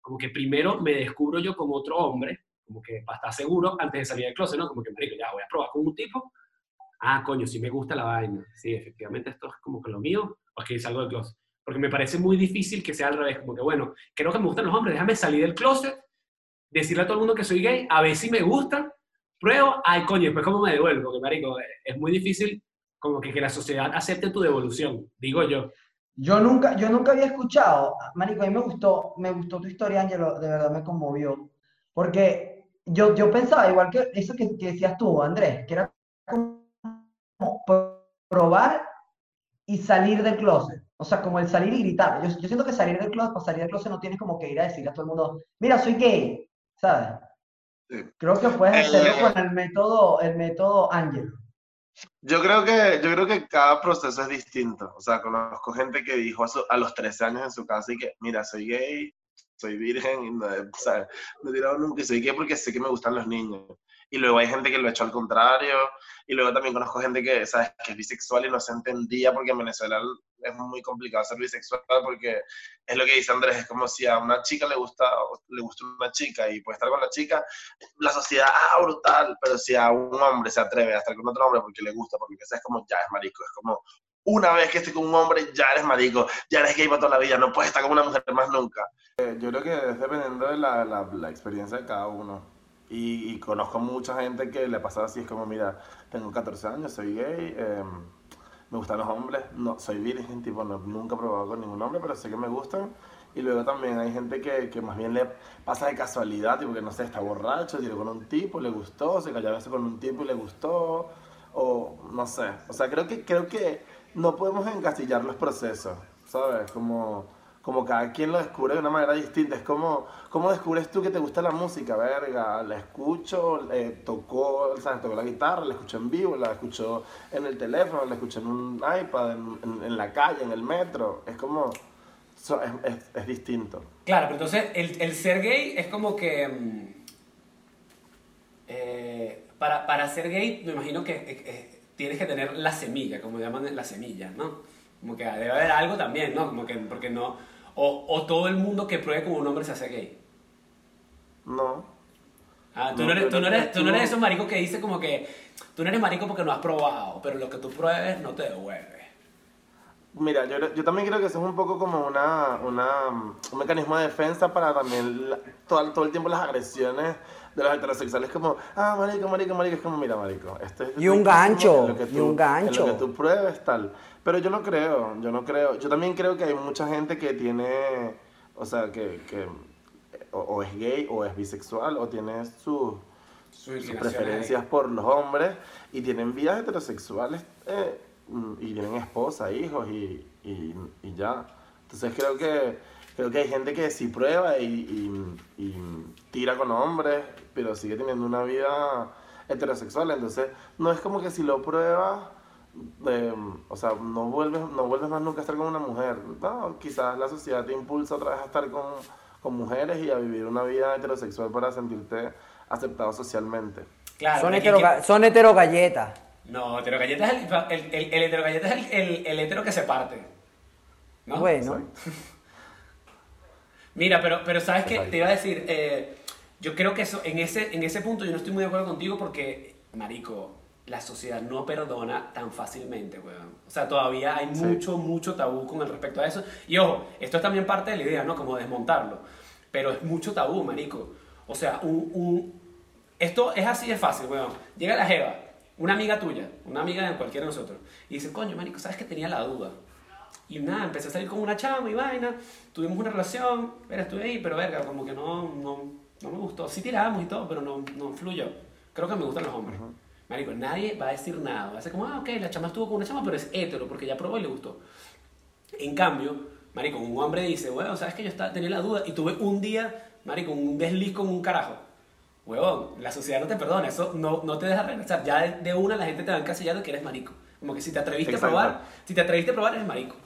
como que primero me descubro yo como otro hombre, como que para estar seguro antes de salir del closet, ¿no? Como que, marico, ya voy a probar con un tipo. Ah, coño, si me gusta la vaina. Sí, efectivamente esto es como que lo mío, o es que salgo del closet. Porque me parece muy difícil que sea al revés, como que, bueno, creo que me gustan los hombres, déjame salir del closet, decirle a todo el mundo que soy gay, a ver si me gustan, pruebo, ay, coño, después cómo me devuelvo, porque, marico, es muy difícil como que, que la sociedad acepte tu devolución, digo yo. Yo nunca, yo nunca había escuchado, Marico, a mí me gustó, me gustó tu historia, Ángelo, de verdad me conmovió. Porque yo, yo pensaba, igual que eso que, decías tú, Andrés, que era como probar y salir del closet. O sea, como el salir y gritar. Yo, yo siento que salir del closet, para salir del closet no tienes como que ir a decirle a todo el mundo, mira, soy gay, ¿sabes? Creo que puedes hacerlo con el método, el método Ángelo. Yo creo que, yo creo que cada proceso es distinto. O sea, conozco gente que dijo a, los 13 años en su casa y que, mira, soy gay, soy virgen, y no, o sea, no he tirado nunca y soy gay porque sé que me gustan los niños. Y luego hay gente que lo ha hecho al contrario. Y luego también conozco gente que, ¿sabes? que es bisexual y no se entendía porque en Venezuela es muy complicado ser bisexual porque es lo que dice Andrés, es como si a una chica le gusta, le gusta una chica y puede estar con la chica, la sociedad, ah, brutal, pero si a un hombre se atreve a estar con otro hombre porque le gusta, porque es como, ya es marico, es como, una vez que estés con un hombre, ya eres marico, ya eres gay para toda la vida, no puedes estar con una mujer más nunca. Eh, yo creo que es dependiendo de la, la, la experiencia de cada uno. Y, conozco mucha gente que le pasa así, es como, mira, tengo 14 años, soy gay, em, me gustan los hombres, no, soy virgen, tipo, nunca he probado con ningún hombre, pero sé que me gustan. Y luego también hay gente que, que más bien le pasa de casualidad, tipo que no sé, está borracho, tiró con un tipo, le gustó, se cayó a veces con un tipo y le gustó, o no sé. O sea, creo que, creo que no podemos encasillar los procesos, ¿sabes? Como como cada quien lo descubre de una manera distinta. Es como, ¿cómo descubres tú que te gusta la música? Verga, la escucho, eh, tocó, ¿sabes? tocó la guitarra, la escucho en vivo, la escucho en el teléfono, la escucho en un iPad, en, la calle, en el metro. Es como, es, es, distinto. Claro, pero entonces el, el ser gay es como que... Mm, eh, para, para, ser gay, me imagino que eh, tienes que tener la semilla, como llaman la semilla, ¿no? Como que debe haber algo también, ¿no? Como que, porque no o, o, todo el mundo que pruebe como un hombre se hace gay? No. Ah, tú no, eres, tú no eres, tú no eres esos maricos que dice como que tú no eres marico porque no has probado, pero lo que tú pruebes no te devuelve. Mira, yo, yo también creo que eso es un poco como una, una un mecanismo de defensa para también todo, todo el tiempo las agresiones de los heterosexuales como, ah, marico, marico, marico, es como, mira, marico, este Y un gancho, y un gancho. lo que tú pruebes, tal. Pero yo no creo, yo no creo. Yo también creo que hay mucha gente que tiene, o sea, que, que o, es gay o es bisexual o tiene sus, sus preferencias por los hombres y tienen vidas heterosexuales eh, y tienen esposa, hijos y, y, y, ya. Entonces creo que, creo que hay gente que sí prueba y, y tira con hombres, pero sigue teniendo una vida heterosexual. Entonces no es como que si lo pruebas o sea, no vuelves, no vuelves más nunca a estar con una mujer. No, quizás la sociedad te impulsa otra vez a estar con, con mujeres y a vivir una vida heterosexual para sentirte aceptado socialmente. Claro, son, hetero, son heterogalletas. No, heterogalletas es el, el, el, el heterogalleta es el, el, hetero que se parte. ¿no? Bueno. Mira, pero, pero sabes que te iba a decir, eh, yo creo que eso, en ese, en ese punto yo no estoy muy de acuerdo contigo porque, marico, la sociedad no perdona tan fácilmente, weón. O sea, todavía hay mucho, mucho tabú con el respecto a eso. Y ojo, esto es también parte de la idea, ¿no? Como desmontarlo. Pero es mucho tabú, marico. O sea, un, un... esto es así de fácil, weón. Llega la jeva, una amiga tuya, una amiga de cualquiera de nosotros, y dice, coño, marico, ¿sabes que tenía la duda? Y nada, empecé a salir con una chama y vaina, tuvimos una relación, pero estuve ahí, pero verga, como que no, no, no me gustó. Sí tiramos y todo, pero no, no fluyó. Creo que me gustan los hombres. Marico, nadie va a decir nada. Va a ser como, ah, ok, la chama estuvo con una chama, pero es hétero, porque ya probó y le gustó. En cambio, Marico, un hombre dice, bueno, sabes que yo estaba, tenía la duda y tuve un día, Marico, un desliz con un carajo. Huevón, la sociedad no te perdona, eso no, no te deja regresar. Ya de, una la gente te va encasillando que eres marico. Como que si te atreviste a probar, si te atreviste a probar, eres marico.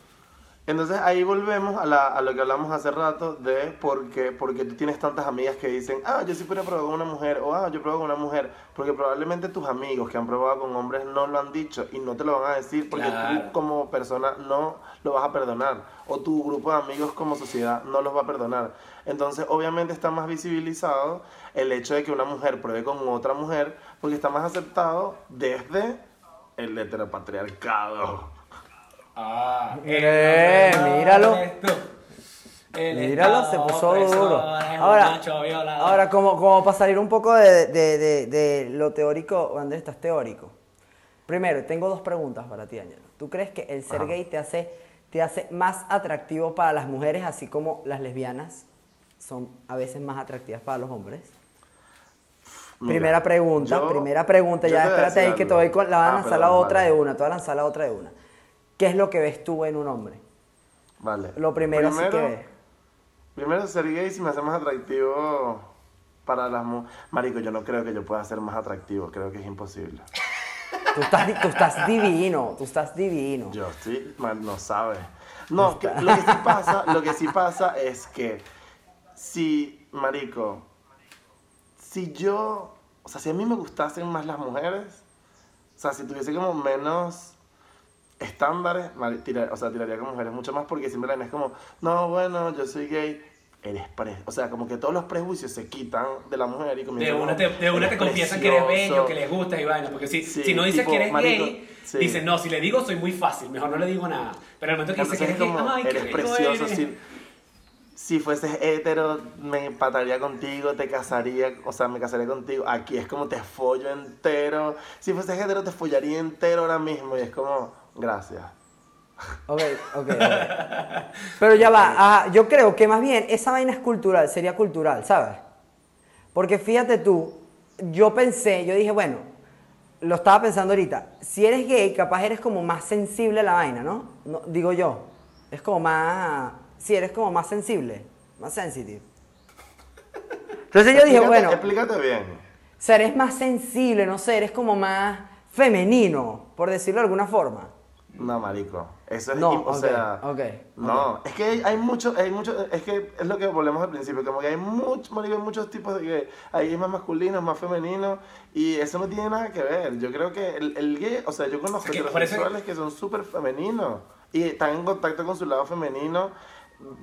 Entonces ahí volvemos a, la, a, lo que hablamos hace rato de por qué, porque tú tienes tantas amigas que dicen, ah, yo sí puedo probar con una mujer, o ah, yo pruebo con una mujer, porque probablemente tus amigos que han probado con hombres no lo han dicho y no te lo van a decir porque tú como persona no lo vas a perdonar, o tu grupo de amigos como sociedad no los va a perdonar. Entonces obviamente está más visibilizado el hecho de que una mujer pruebe con otra mujer, porque está más aceptado desde el heteropatriarcado. Ah, eh, míralo. Míralo, se puso duro. Ahora, ahora como, como para salir un poco de, de, de, lo teórico, Andrés, estás teórico. Primero, tengo dos preguntas para ti, Ángel. ¿Tú crees que el ser gay te hace, te hace más atractivo para las mujeres, así como las lesbianas son a veces más atractivas para los hombres? primera pregunta, primera pregunta, ya espérate ahí que te voy con, la van a ah, lanzar la otra de una, te voy a lanzar la otra de una. ¿Qué es lo que ves tú en un hombre? Vale. Lo primero, primero que ves. Primero, ser gay si me hace más atractivo para las mujeres. Marico, yo no creo que yo pueda ser más atractivo, creo que es imposible. Tú estás, tú estás divino, tú estás divino. Yo sí, no sabes. No, lo que sí pasa, lo que sí pasa es que si, marico, si yo, o sea, si a mí me gustasen más las mujeres, o sea, si tuviese como menos estándares, o sea, tiraría con mujeres mucho más porque siempre la es como, no, bueno, yo soy gay, eres pre o sea, como que todos los prejuicios se quitan de la mujer y De una te, de una te confiesan que eres bello, que les gusta y vaina, porque si, si no dices que eres gay, dices, no, si le digo soy muy fácil, mejor no le digo nada. Pero el momento que dices que eres gay, ay, eres precioso, Si, si fueses hetero, me empataría contigo, te casaría, o sea, me casaría contigo. Aquí es como te follo entero. Si fueses hetero, te follaría entero ahora mismo y es como Gracias. Ok, ok, Pero ya va, yo creo que más bien esa vaina es cultural, sería cultural, ¿sabes? Porque fíjate tú, yo pensé, yo dije, bueno, lo estaba pensando ahorita, si eres gay, capaz eres como más sensible a la vaina, ¿no? no digo yo, es como más, si eres como más sensible, más sensitive. Entonces yo dije, bueno... Explícate bien. O sea, eres más sensible, no sé, eres como más femenino, por decirlo de alguna forma. No, marico. Eso es, no, o sea, no, es que hay, hay mucho, hay mucho, es que es lo que volvemos al principio, como que hay mucho, marico, hay muchos tipos de gay, hay más masculinos, más femeninos, y eso no tiene nada que ver. Yo creo que el, el gay, o sea, yo conozco heterosexuales que son súper femeninos, y están en contacto con su lado femenino,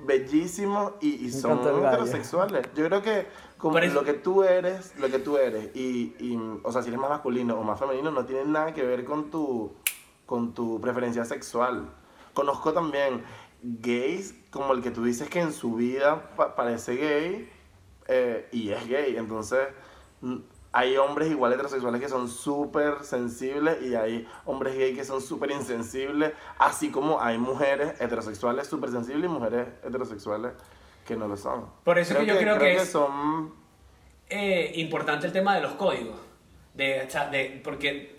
bellísimos, y, y son heterosexuales. Yo creo que como lo que tú eres, lo que tú eres, y, y, o sea, si eres más masculino o más femenino, no tiene nada que ver con tu con tu preferencia sexual. Conozco también gays como el que tú dices que en su vida parece gay eh, y es gay. Entonces, hay hombres igual heterosexuales que son súper sensibles y hay hombres gay que son súper insensibles, así como hay mujeres heterosexuales súper sensibles y mujeres heterosexuales que no lo son. Por eso que yo creo, que, es son... Eh, importante el tema de los códigos. De, de, porque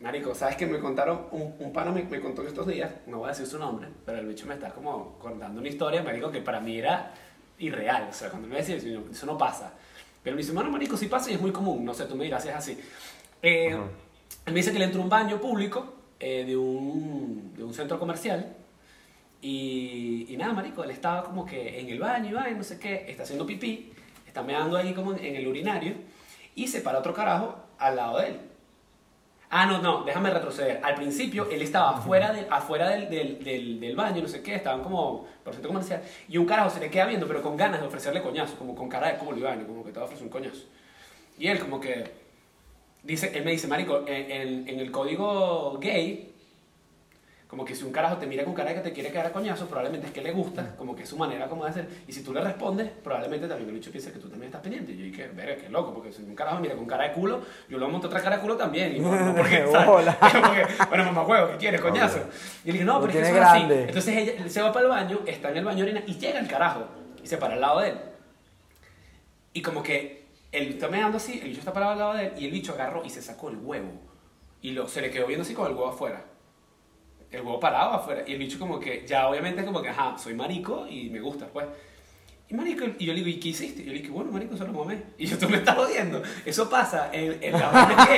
Marico, ¿sabes que me contaron? Un, un pano me, me, contó estos días, no voy a decir su nombre, pero el bicho me está como contando una historia, me dijo que para mí era irreal. O sea, cuando me decía eso no pasa. Pero me dice, bueno, Marico, sí pasa y es muy común. No sé, tú me dirás si es así. Eh, me dice que le entró un baño público eh, de, un, de un centro comercial. Y, y, nada, marico, él estaba como que en el baño y no sé qué, está haciendo pipí, está meando ahí como en el urinario y se para otro carajo al lado de él. Ah, no, no, déjame retroceder. Al principio él estaba afuera, de, afuera del, del, del, baño, no sé qué, estaban como por centro comercial, y un carajo se le queda viendo, pero con ganas de ofrecerle coñazo, como con cara de culo y baño, como que te va a ofrecer un coñazo. Y él como que, dice, él me dice, marico, en el código gay, como que si un carajo te mira con cara de que te quiere quedar a coñazo, probablemente es que le gusta, como que es su manera como de hacer. Y si tú le respondes, probablemente también el bicho piensa que tú también estás pendiente. Y yo dije, verga, qué loco, porque si un carajo mira con cara de culo, yo lo monto otra cara de culo también. Y no, porque, bueno, mamá juego, ¿qué quieres, coñazo? Y le dije, no, pero es que es así. Entonces ella se va para el baño, está en el baño y llega el carajo y se para al lado de él. Y como que él está meando así, el bicho está parado al lado de él y el bicho agarró y se sacó el huevo y lo, se le quedó viendo así con el huevo afuera. El huevo parado afuera. Y el bicho como que, ya obviamente como que, ajá, soy marico y me gusta, pues. Y marico, y yo le digo, ¿y qué hiciste? Y yo le digo, bueno, marico, solo mamé. Y yo, tú me estás jodiendo. Eso pasa en, en la gay.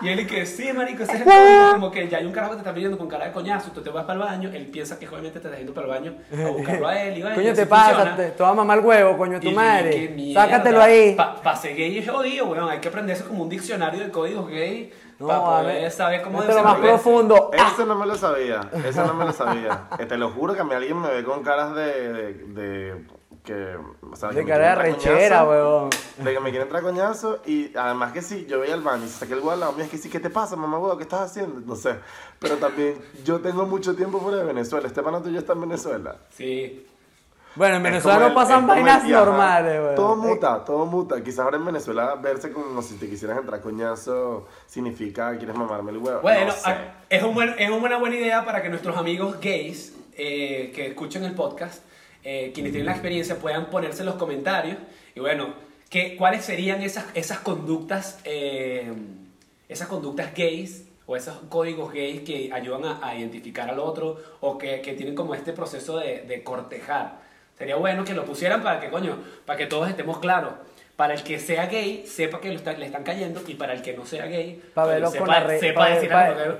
Y él dice, sí, marico, ese es el problema. Como que ya hay un carajo que te está pidiendo con cara de coñazo, tú te vas para el baño, él piensa que obviamente te está yendo para el baño a buscarlo a él. Y coño, te pasa, te, vas a mamar el huevo, coño, tu madre. Sácatelo ahí. Para pa ser gay es jodido, weón. Hay que aprenderse como un diccionario de códigos gay. No, para poder saber cómo es lo más profundo. Eso no me lo sabía. Eso no me lo sabía. te lo juro que a mí alguien me ve con caras de, de que, o sea, de cara de rechera, weón. De que me quieren entrar coñazo y además que sí, yo veía al baño y saqué el lado mío, es que sí, ¿qué te pasa, mamá, weón? ¿Qué estás haciendo? No sé. Pero también yo tengo mucho tiempo fuera de Venezuela. Esteban tú ya está en Venezuela. Sí. Bueno, en Venezuela no pasan vainas normales, weón. Todo muta, todo muta. Quizás ahora en Venezuela verse como si te quisieras entrar coñazo significa quieres mamarme el huevo. Bueno, es, un buen, es una buena idea para que nuestros amigos gays eh, que escuchen el podcast eh, quienes tienen la experiencia puedan ponerse en los comentarios. Y bueno, ¿qué, ¿cuáles serían esas, esas conductas, eh, esas conductas gays o esos códigos gays que ayudan a, identificar al otro o que, que, tienen como este proceso de, de, cortejar? Sería bueno que lo pusieran para que, coño, para que todos estemos claros. Para el que sea gay, sepa que le están cayendo, y para el que no sea gay, para verlo sepa, con arre sepa decir,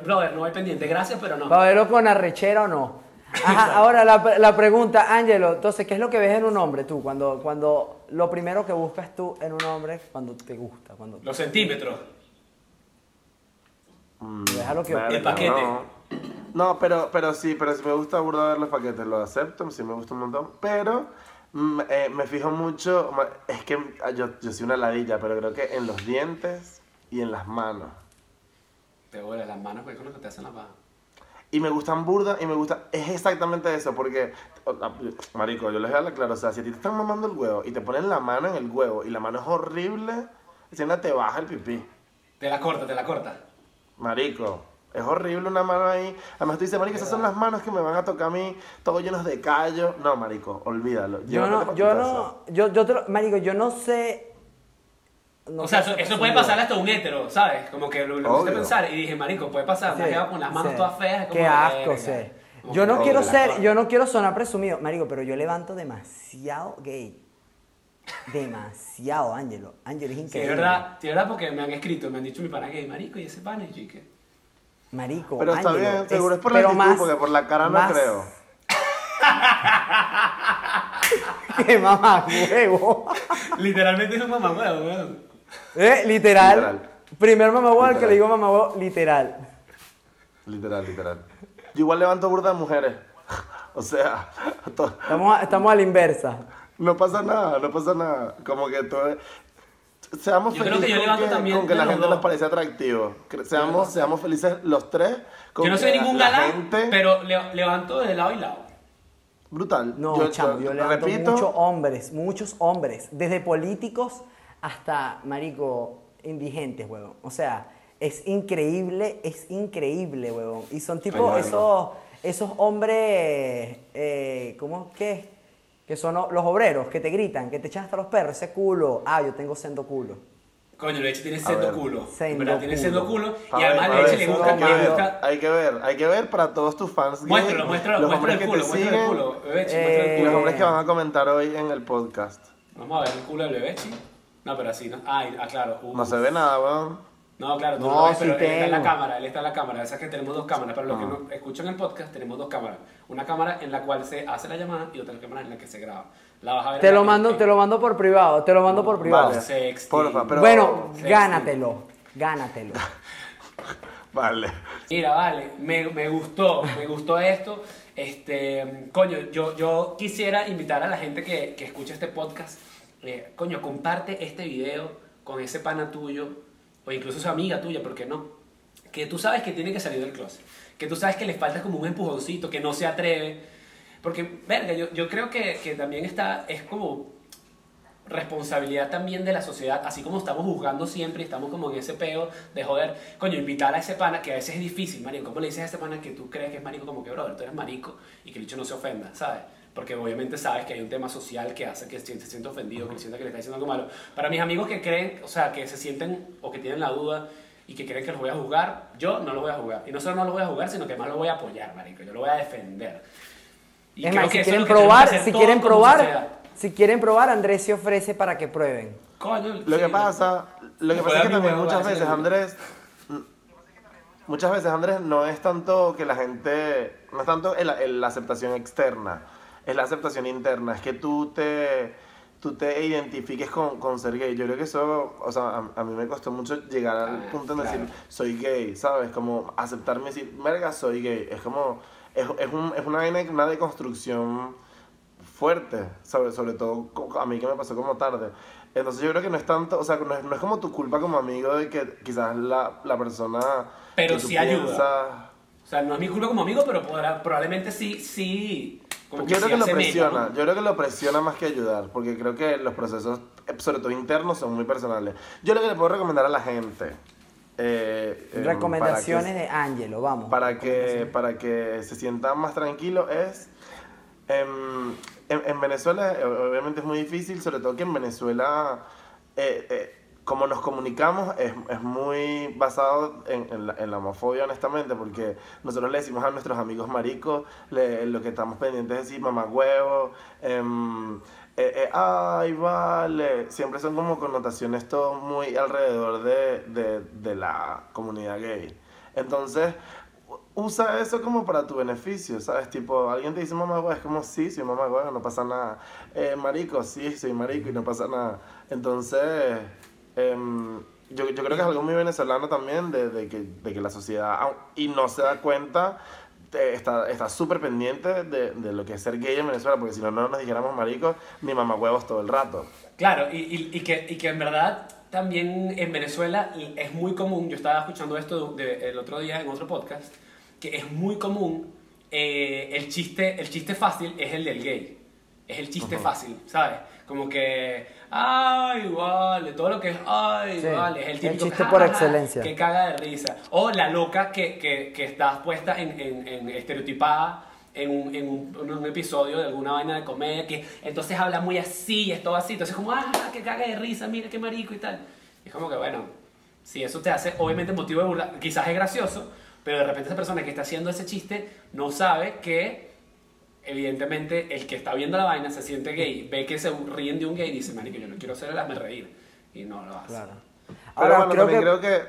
brother, no hay pendiente, gracias, pero no. Para verlo con arrechera o no. ahora la, la, pregunta, Ángelo, entonces, ¿qué es lo que ves en un hombre tú? Cuando, cuando lo primero que buscas tú en un hombre cuando te gusta. Cuando Los centímetros. Mm, Déjalo que... El paquete. No. Pero, pero sí, pero si me gusta burda ver los paquetes, lo acepto, sí me gusta un montón, pero mm, eh, me fijo mucho, es que ah, yo, yo soy una ladilla, pero creo que en los dientes y en las manos. Te huele las manos porque es lo que te hacen la paja. Y me gustan burda y me gusta. Es exactamente eso, porque. Marico, yo les voy a claro. O sea, si a ti te están mamando el huevo y te ponen la mano en el huevo y la mano es horrible, encima te baja el pipí. Te la corta, te la corta. Marico, es horrible una mano ahí. Además tú dices, marico, esas son las manos que me van a tocar a mí, todos llenos de callo. No, marico, olvídalo. Yo no, yo no, yo, yo te lo, marico, yo no sé o sea, eso, puede pasar hasta un hétero, ¿sabes? Como que lo, lo pensar y dije, marico, puede pasar, me con las manos todas feas. Qué asco, sí. Yo no quiero ser, yo no quiero sonar presumido, marico, pero yo levanto demasiado gay. Demasiado, Ángelo. Ángelo es increíble. Sí, verdad, sí, verdad, porque me han escrito, me han dicho mi pana gay, marico, y ese pana, y yo Marico, Pero está bien, seguro es, por la actitud, porque por la cara no creo. ¡Qué mamá huevo! Literalmente es un mamá huevo, weón. ¿Eh? Literal. Primer mamá al que le digo mamá literal. Literal, literal. Yo igual levanto burda de mujeres. O sea, estamos, a, estamos a la inversa. No pasa nada, no pasa nada. Como que todo Seamos yo felices creo que yo con, que, con que la gente nos parece atractivo. Seamos, seamos felices los tres. yo no soy ningún galán, pero levanto de lado y lado. Brutal. No, yo, chamo, yo, levanto muchos hombres, muchos hombres. Desde políticos hasta, marico, indigentes, huevón. O sea, es increíble, es increíble, huevón. Y son tipo esos, esos hombres, eh, ¿cómo que? Que son los obreros, que te gritan, que te echan hasta los perros, ese culo. Ah, yo tengo sendo culo. Coño, Leche tiene sendo culo. Sendo ¿verdad? Tiene sendo culo. y además Leche le gusta, que le gusta. Hay que ver, hay que ver para todos tus fans. Muéstralo, muéstralo, los hombres que te siguen, el culo. Eh, y los hombres que van a comentar hoy en el podcast. Vamos a ver el culo del Bebechi. No, pero así, ¿no? Ah, ah claro. no se ve nada, weón. No, claro, tú no, lo ves, pero él está en la cámara, él está en la cámara. Esa que tenemos dos cámaras. Para los que ah. no escuchan el podcast, tenemos dos cámaras. Una cámara en la cual se hace la llamada y otra cámara en la que se graba. La vas a ver te lo mando, te lo mando por privado, te lo mando por privado. Vale. Porfa, pero... Bueno, gánatelo, gánatelo. vale. Mira, vale, me, me gustó, me gustó esto. Este, coño, yo, yo quisiera invitar a la gente que, que escucha este podcast eh, coño, comparte este video con ese pana tuyo, o incluso su amiga tuya, ¿por qué no? Que tú sabes que tiene que salir del closet, que tú sabes que le falta como un empujoncito, que no se atreve. Porque, verga, yo, yo creo que, que también está, es como responsabilidad también de la sociedad, así como estamos juzgando siempre estamos como en ese peo de joder, coño, invitar a ese pana, que a veces es difícil, marico, ¿cómo le dices a ese pana que tú crees que es marico como que, brother, tú eres marico y que el bicho no se ofenda, ¿sabes? Porque obviamente sabes que hay un tema social que hace que se sienta ofendido, que sienta que le está diciendo algo malo. Para mis amigos que creen, o sea, que se sienten o que tienen la duda y que creen que los voy a jugar, yo no los voy a jugar. Y no solo no los voy a jugar, sino que más los voy a apoyar, marico. Yo lo voy a defender. Y es más, si quieren probar, si quieren probar, si quieren probar, Andrés se ofrece para que prueben. Coño, lo que pasa, lo que pasa es que también muchas veces Andrés muchas veces Andrés no es tanto que la gente, no es tanto la aceptación externa, es la aceptación interna, es que tú te tú te identifiques con, con, ser gay. Yo creo que eso, o sea, a, mí me costó mucho llegar al punto de decir, soy gay, ¿sabes? Como aceptarme y decir, verga, soy gay. Es como, es, es, un, es una, una deconstrucción fuerte, ¿sabes? Sobre todo a mí que me pasó como tarde. Entonces yo creo que no es tanto, o sea, no es, no es como tu culpa como amigo de que quizás la, la persona... Pero sí ayuda. O sea, no es mi culpa como amigo, pero probablemente sí, sí yo creo que lo presiona, yo creo que lo presiona más que ayudar, porque creo que los procesos, eh, sobre todo internos, son muy personales. Yo lo que le puedo recomendar a la gente. Eh, em, Recomendaciones de Angelo, vamos. Para que, para que se sientan más tranquilos es... Em, en, en, Venezuela, eh, obviamente es muy difícil, sobre todo que en Venezuela como nos comunicamos es, es muy basado en, en, la, en, la, homofobia, honestamente, porque nosotros le decimos a nuestros amigos maricos lo que estamos pendientes es decir mamá huevo, em, eh, eh, ay, vale. Siempre son como connotaciones todo muy alrededor de, de, de la comunidad gay. Entonces, usa eso como para tu beneficio, ¿sabes? Tipo, alguien te dice mamá huevo, es como sí, soy mamá huevo, no pasa nada. Eh, marico, sí, soy marico y no pasa nada. Entonces Em, yo, yo, creo que es algo muy venezolano también de, de, que, de que la sociedad, y no se da cuenta, está súper pendiente de, de, lo que es ser gay en Venezuela, porque si no, no nos dijéramos maricos ni mamahuevos todo el rato. Claro, y, y, y, que, y que en verdad también en Venezuela es muy común, yo estaba escuchando esto de, el otro día en otro podcast, que es muy común eh, el, chiste, el chiste fácil es el del gay. Es el chiste fácil, ¿sabes? Como que ay, vale, todo lo que es, ay, vale, es el típico chiste por excelencia. Que caga de risa. O la loca que, que, que está puesta en, en, en estereotipada en, un, en un, un, episodio de alguna vaina de comedia, que entonces habla muy así, y es todo así, entonces como, ah, que caga de risa, mira qué marico y tal. Y es como que, bueno, si eso te hace, obviamente, motivo de burla, quizás es gracioso, pero de repente esa persona que está haciendo ese chiste no sabe que evidentemente el que está viendo la vaina se siente gay, ve que se ríen de un gay y dice, que yo no quiero ser el hazme reír. Y no lo hace. Claro. Ahora, bueno, también creo que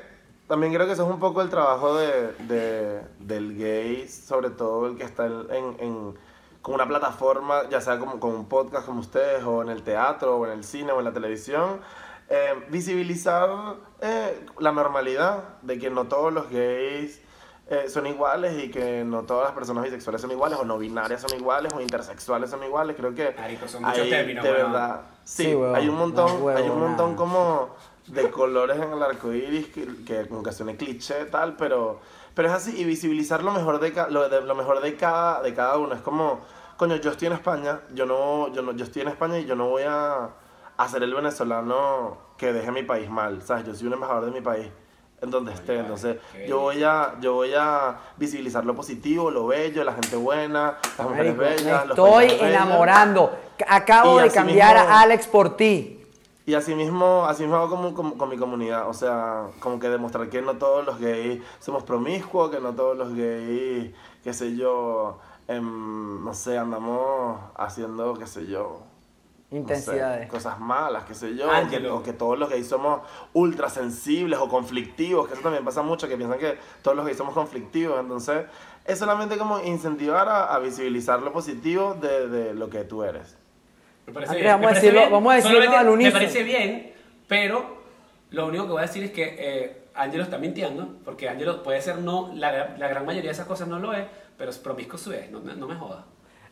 también creo que eso es un poco el trabajo de, de, del gay, sobre todo el que está en, en, con una plataforma, ya sea como con un podcast como ustedes, o en el teatro, o en el cine, o en la televisión, eh, visibilizar eh, la normalidad de que no todos los gays eh, son iguales y que no todas las personas bisexuales son iguales, o no binarias son iguales, o intersexuales son iguales. Creo que son muchos términos, de verdad. Sí, hay un montón, hay un montón como de colores en el arco iris que, que como que suene cliché tal, pero, pero es así, y visibilizar lo mejor de, lo, de, lo mejor de cada, de cada uno. Es como, coño, yo estoy en España, yo no, yo no, yo estoy en España y yo no voy a, a ser el venezolano que deje mi país mal, ¿sabes? Yo soy un embajador de mi país en donde esté. Entonces, yo voy, a, yo voy a visibilizar lo positivo, lo bello, la gente buena, las mujeres bellas. estoy enamorando. Acabo de cambiar a Alex por ti. Y así mismo, así mismo hago con, con, mi comunidad, o sea, como que demostrar que no todos los gays somos promiscuos, que no todos los gays, qué sé yo, em, no sé, andamos haciendo, qué sé yo, Intensidades. cosas malas, qué sé yo, o que todos los gays somos ultra sensibles o conflictivos, que eso también pasa mucho, que piensan que todos los gays somos conflictivos, entonces es solamente como incentivar a, visibilizar lo positivo de, de, lo que tú eres. Me parece bien. Vamos, a decirlo, vamos a decirlo al Me parece bien, pero lo único que voy a decir es que eh, Angelo está mintiendo, porque Angelo puede ser no, la, la, gran mayoría de esas cosas no lo es, pero es promiscuo su es, no, no me joda.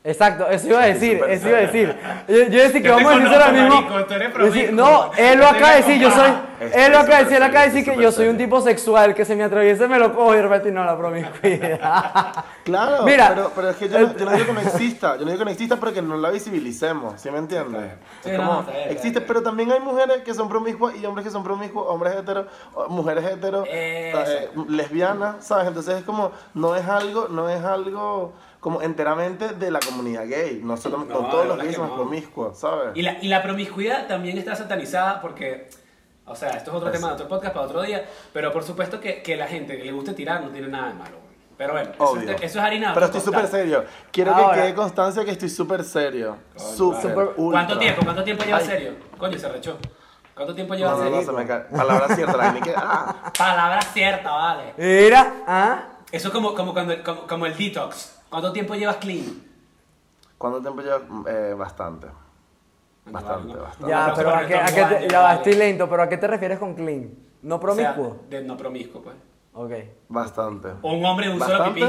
Exacto, eso iba a decir, eso iba a decir. Yo, yo decía que vamos a decir ahora mismo. no, él lo acaba de decir, yo soy. Él lo acaba de decir, él acaba de decir que yo soy un tipo sexual, que se me atraviese me lo cojo y repente no la promiscuidad. Claro, Mira, pero, pero es que yo, yo, no digo que no exista, yo no digo que no exista, pero que no la visibilicemos, ¿sí me entiendes? es como, existe, pero también hay mujeres que son promiscuas y hombres que son promiscuos, hombres heteros, mujeres heteros, eh, lesbianas, ¿sabes? Entonces es como, no es algo, no es algo como enteramente de la comunidad gay. No, solo, todos los gays somos promiscuos, ¿sabes? Y la, y la promiscuidad también está satanizada porque O sea, esto es otro tema de otro podcast para otro día. Pero por supuesto que, que la gente que le guste tirar no tiene nada de malo. Pero bueno, eso es, eso es, harina. Pero estoy súper serio. Quiero que quede constancia que estoy súper serio. Súper. ¿Cuánto tiempo? ¿Cuánto tiempo lleva serio? Coño, se rechó. ¿Cuánto tiempo lleva no, serio? No, se me cae. Palabra cierta, la que... ah. Palabra cierta, vale. Mira, ¿ah? Eso es como, como, cuando, como, como el detox. ¿Cuánto tiempo llevas clean? ¿Cuánto tiempo llevas? Eh, bastante. Bastante, bastante. Ya, pero a qué, a qué te, ya estoy lento, pero ¿a qué te refieres con clean? ¿No promiscuo? O sea, de no promiscuo, pues. Ok. Bastante. O un hombre de un solo pipí.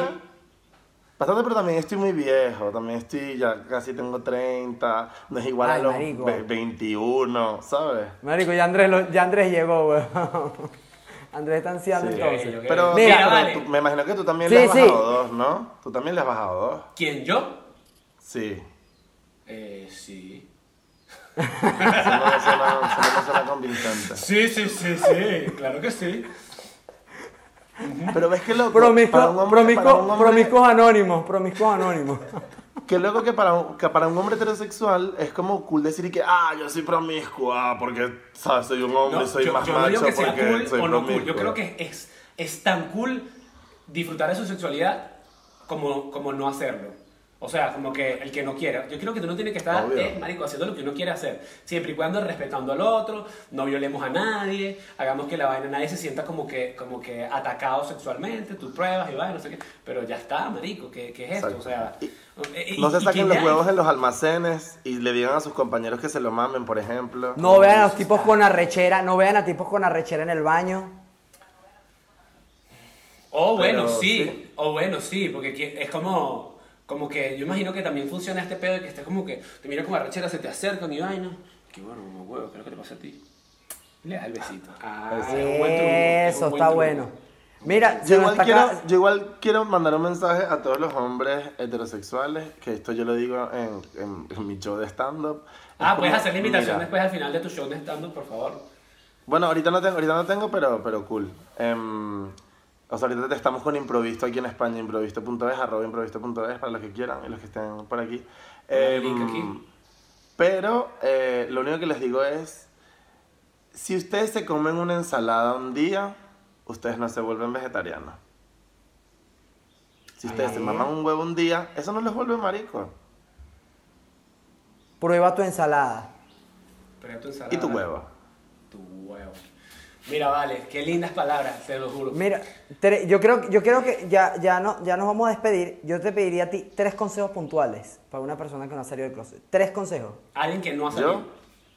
Bastante, pero también estoy muy viejo. También estoy, ya casi tengo 30. No es igual a los 21, ¿sabes? Marico, ya Andrés, lo, ya Andrés llegó, weón. Andrés está anciano entonces. Pero, Mira, tú, me imagino que tú también le has bajado dos, ¿no? Tú también le has bajado dos. ¿Quién, yo? Sí. Eh, sí. Eso no suena convincente. Sí, sí, sí, sí. Claro que sí. Pero ves que loco. Para un hombre, promiscuos anónimos, promiscuos anónimos. Qué loco que para, que para un hombre heterosexual es como cool decir que, ah, yo soy promiscuo, ah, porque, ¿sabes? Soy un hombre, y soy más macho no porque cool soy o no cool. Yo creo que es, es tan cool disfrutar de su sexualidad como, como no hacerlo. O sea, como que el que no quiera. Yo creo que tú no tienes que estar, eh, marico, haciendo lo que uno quiere hacer. Siempre y cuando respetando al otro, no violemos a nadie, hagamos que la vaina, nadie se sienta como que, como que atacado sexualmente, tú pruebas y vaina, no sé qué. Pero ya está, marico, ¿qué, qué es esto? O sea... Eh, no se saquen los huevos en los almacenes y le digan a sus compañeros que se lo mamen, por ejemplo. No vean a los tipos con arrechera, no vean a tipos con arrechera en el baño. O bueno, sí, o bueno, sí, porque es como como que yo imagino que también funciona este pedo de que estés como que te mira como arrechera, se te acercan y vaina. Qué bueno, huevo, ¿qué es lo que te pasa a ti? Le das el besito. Ah, Eso está bueno. Mira, yo igual, quiero, yo igual, quiero, mandar un mensaje a todos los hombres heterosexuales, que esto yo lo digo en, en, mi show de stand-up. Ah, puedes hacer la invitación después al final de tu show de stand-up, por favor. Bueno, ahorita no tengo, ahorita no tengo pero, pero cool. Um, o sea, ahorita estamos con Improvisto aquí en España, improvisto.es, arroba improvisto.es para los que quieran y los que estén por aquí. Em, pero eh, lo único que les digo es, si ustedes se comen una ensalada un día, ustedes no se vuelven vegetarianos. Si ustedes se maman un huevo un día, eso no les vuelve marico. Prueba tu ensalada. Prueba tu ensalada. Y tu huevo. Tu huevo. Mira, vale, qué lindas palabras, te lo juro. Mira, yo creo, yo creo que ya, ya, no, ya nos vamos a despedir. Yo te pediría a ti tres consejos puntuales para una persona que no ha salido del closet. Tres consejos. Alguien que no ha salido.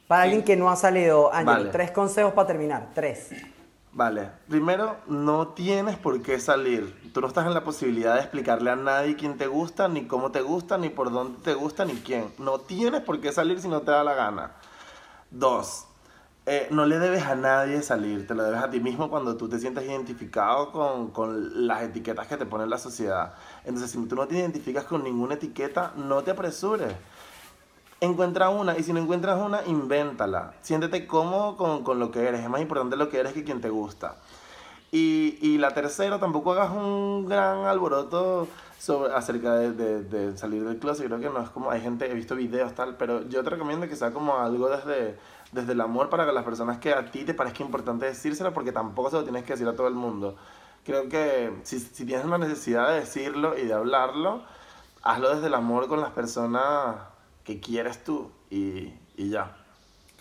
Para alguien que no ha salido, Ángel. Tres consejos para terminar. Tres. Vale. Primero, no tienes por qué salir. Tú no estás en la posibilidad de explicarle a nadie quién te gusta, ni cómo te gusta, ni por dónde te gusta, ni quién. No tienes por qué salir si no te da la gana. Dos, eh, no le debes a nadie salir, te lo debes a ti mismo cuando tú te sientes identificado con, con, las etiquetas que te pone la sociedad. Entonces, si tú no te identificas con ninguna etiqueta, no te apresures. Encuentra una y si no encuentras una, invéntala. Siéntete cómodo con, con lo que eres. Es más importante lo que eres que quien te gusta. Y, y la tercera, tampoco hagas un gran alboroto sobre, acerca de, de, de, salir del closet. Creo que no es como, hay gente, he visto videos tal, pero yo te recomiendo que sea como algo desde desde el amor para que las personas que a ti te parezca importante decírselo, porque tampoco se lo tienes que decir a todo el mundo. Creo que si, si tienes una necesidad de decirlo y de hablarlo, hazlo desde el amor con las personas que quieres tú y, y ya.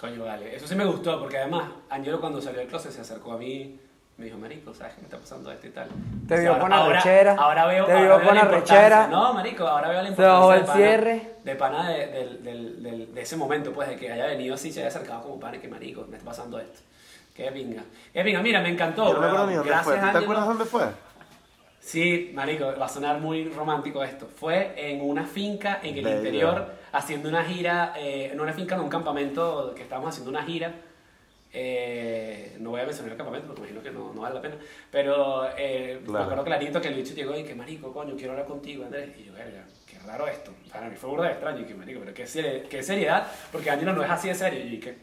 Coño, vale. Eso sí me gustó, porque además, Angelo cuando salió del closet se acercó a mí me dijo, marico, ¿sabes qué me está pasando esto y tal? Te vio con arrechera. Ahora, veo, te vio con arrechera. No, marico, ahora veo la importancia el cierre. de pana de, de, de, ese momento, pues, de que haya venido así, se haya acercado como pana, que marico, me está pasando esto. Qué pinga. Qué pinga, mira, me encantó. Yo no me acuerdo ni dónde fue. ¿Te acuerdas dónde fue? Sí, marico, va a sonar muy romántico esto. Fue en una finca en el interior, haciendo una gira, eh, en una finca, en un campamento que estábamos haciendo una gira eh, no voy a mencionar el campamento porque imagino que no, no vale la pena. Pero eh, me acuerdo clarito que el bicho llegó y que, marico, coño, quiero hablar contigo, Andrés. Y yo, verga, qué raro esto. Para mí fue burda extraño. Y que, marico, pero qué, qué seriedad, porque Angela no es así de serio. Y que,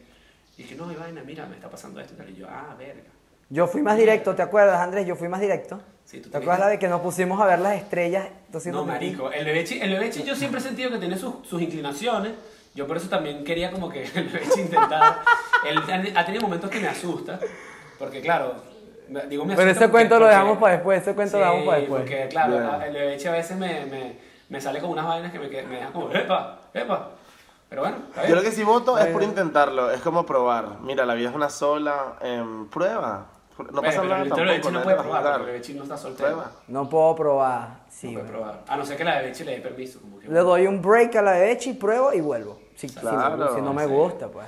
y que no, Ivana, mira, me está pasando esto. Y yo, ah, verga. Yo fui más directo, ¿te acuerdas, Andrés? Yo fui más directo. Sí, ¿tú ¿Te acuerdas de que nos pusimos a ver las estrellas? No, marico, el bebechi, el bebechi yo siempre he sentido que tiene sus, sus inclinaciones. Yo por eso también quería como que el bebechi intentara él ha tenido momentos que me asusta, porque claro, digo me Pero ese cuento lo dejamos para después, ese cuento lo dejamos para después. porque claro, el leche a veces me, me, me, sale con unas vainas que me, me dejan como, ¡epa! ¡epa! Pero bueno, Yo lo que sí voto es por intentarlo, es como probar. Mira, la vida es una sola, eh, prueba. No pasa nada tampoco. Bechi no puede probar porque Bechi no está soltero. No puedo probar. Sí, no puede probar. A no ser que la de Bechi le dé permiso. Como que, le doy un break a la de Bechi, pruebo y vuelvo. Si, claro, si, no me gusta, pues.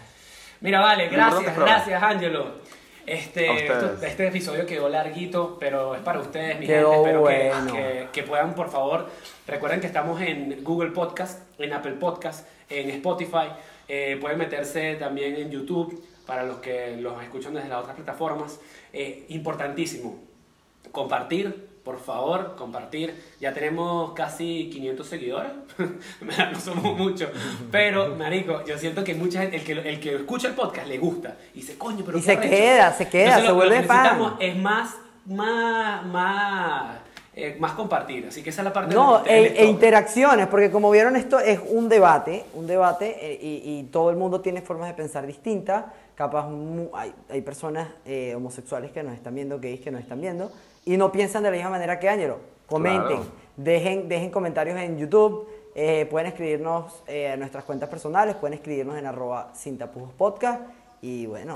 Mira, vale, gracias, gracias, Ángelo. Este, este episodio quedó larguito, pero es para ustedes, mi gente. Espero que, que, puedan, por favor, recuerden que estamos en Google Podcast, en Apple Podcast, en Spotify. Eh, pueden meterse también en YouTube para los que los escuchan desde las otras plataformas. Eh, importantísimo, compartir, por favor, compartir. Ya tenemos casi 500 seguidores. no somos muchos. Pero, marico, yo siento que mucha gente, el que, el que escucha el podcast le gusta. Y dice, coño, pero. Y se queda, se queda, se vuelve fan. Es más, más, más. Eh, más compartir, así que esa es la parte no, e, e interacciones, porque como vieron esto es un debate, un debate eh, y, y todo el mundo tiene formas de pensar distintas, capaz hay, hay personas eh, homosexuales que nos están viendo, gays que nos están viendo, y no piensan de la misma manera que Ángelo. Comenten, dejen, dejen comentarios en YouTube, eh, pueden escribirnos eh, en nuestras cuentas personales, pueden escribirnos en arroba sin podcast, y bueno.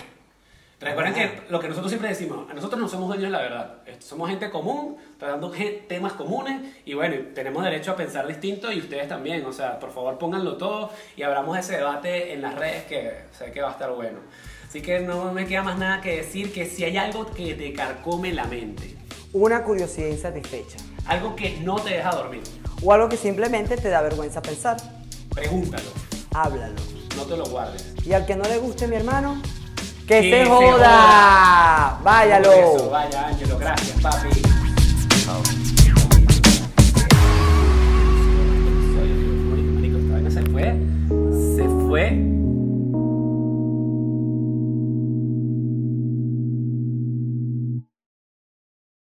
Recuerden que lo que nosotros siempre decimos, a nosotros no somos dueños de la verdad, somos gente común, tratando temas comunes y bueno, tenemos derecho a pensar distinto y ustedes también, o sea, por favor pónganlo todo y abramos ese debate en las redes que sé que va a estar bueno. Así que no me queda más nada que decir que si hay algo que te carcome la mente. Una curiosidad insatisfecha. Algo que no te deja dormir. O algo que simplemente te da vergüenza pensar. Pregúntalo. Háblalo. No te lo guardes. Y al que no le guste mi hermano, que, se, joda. Váyalo. vaya, Ángelo. Gracias, papi. Se fue. Se fue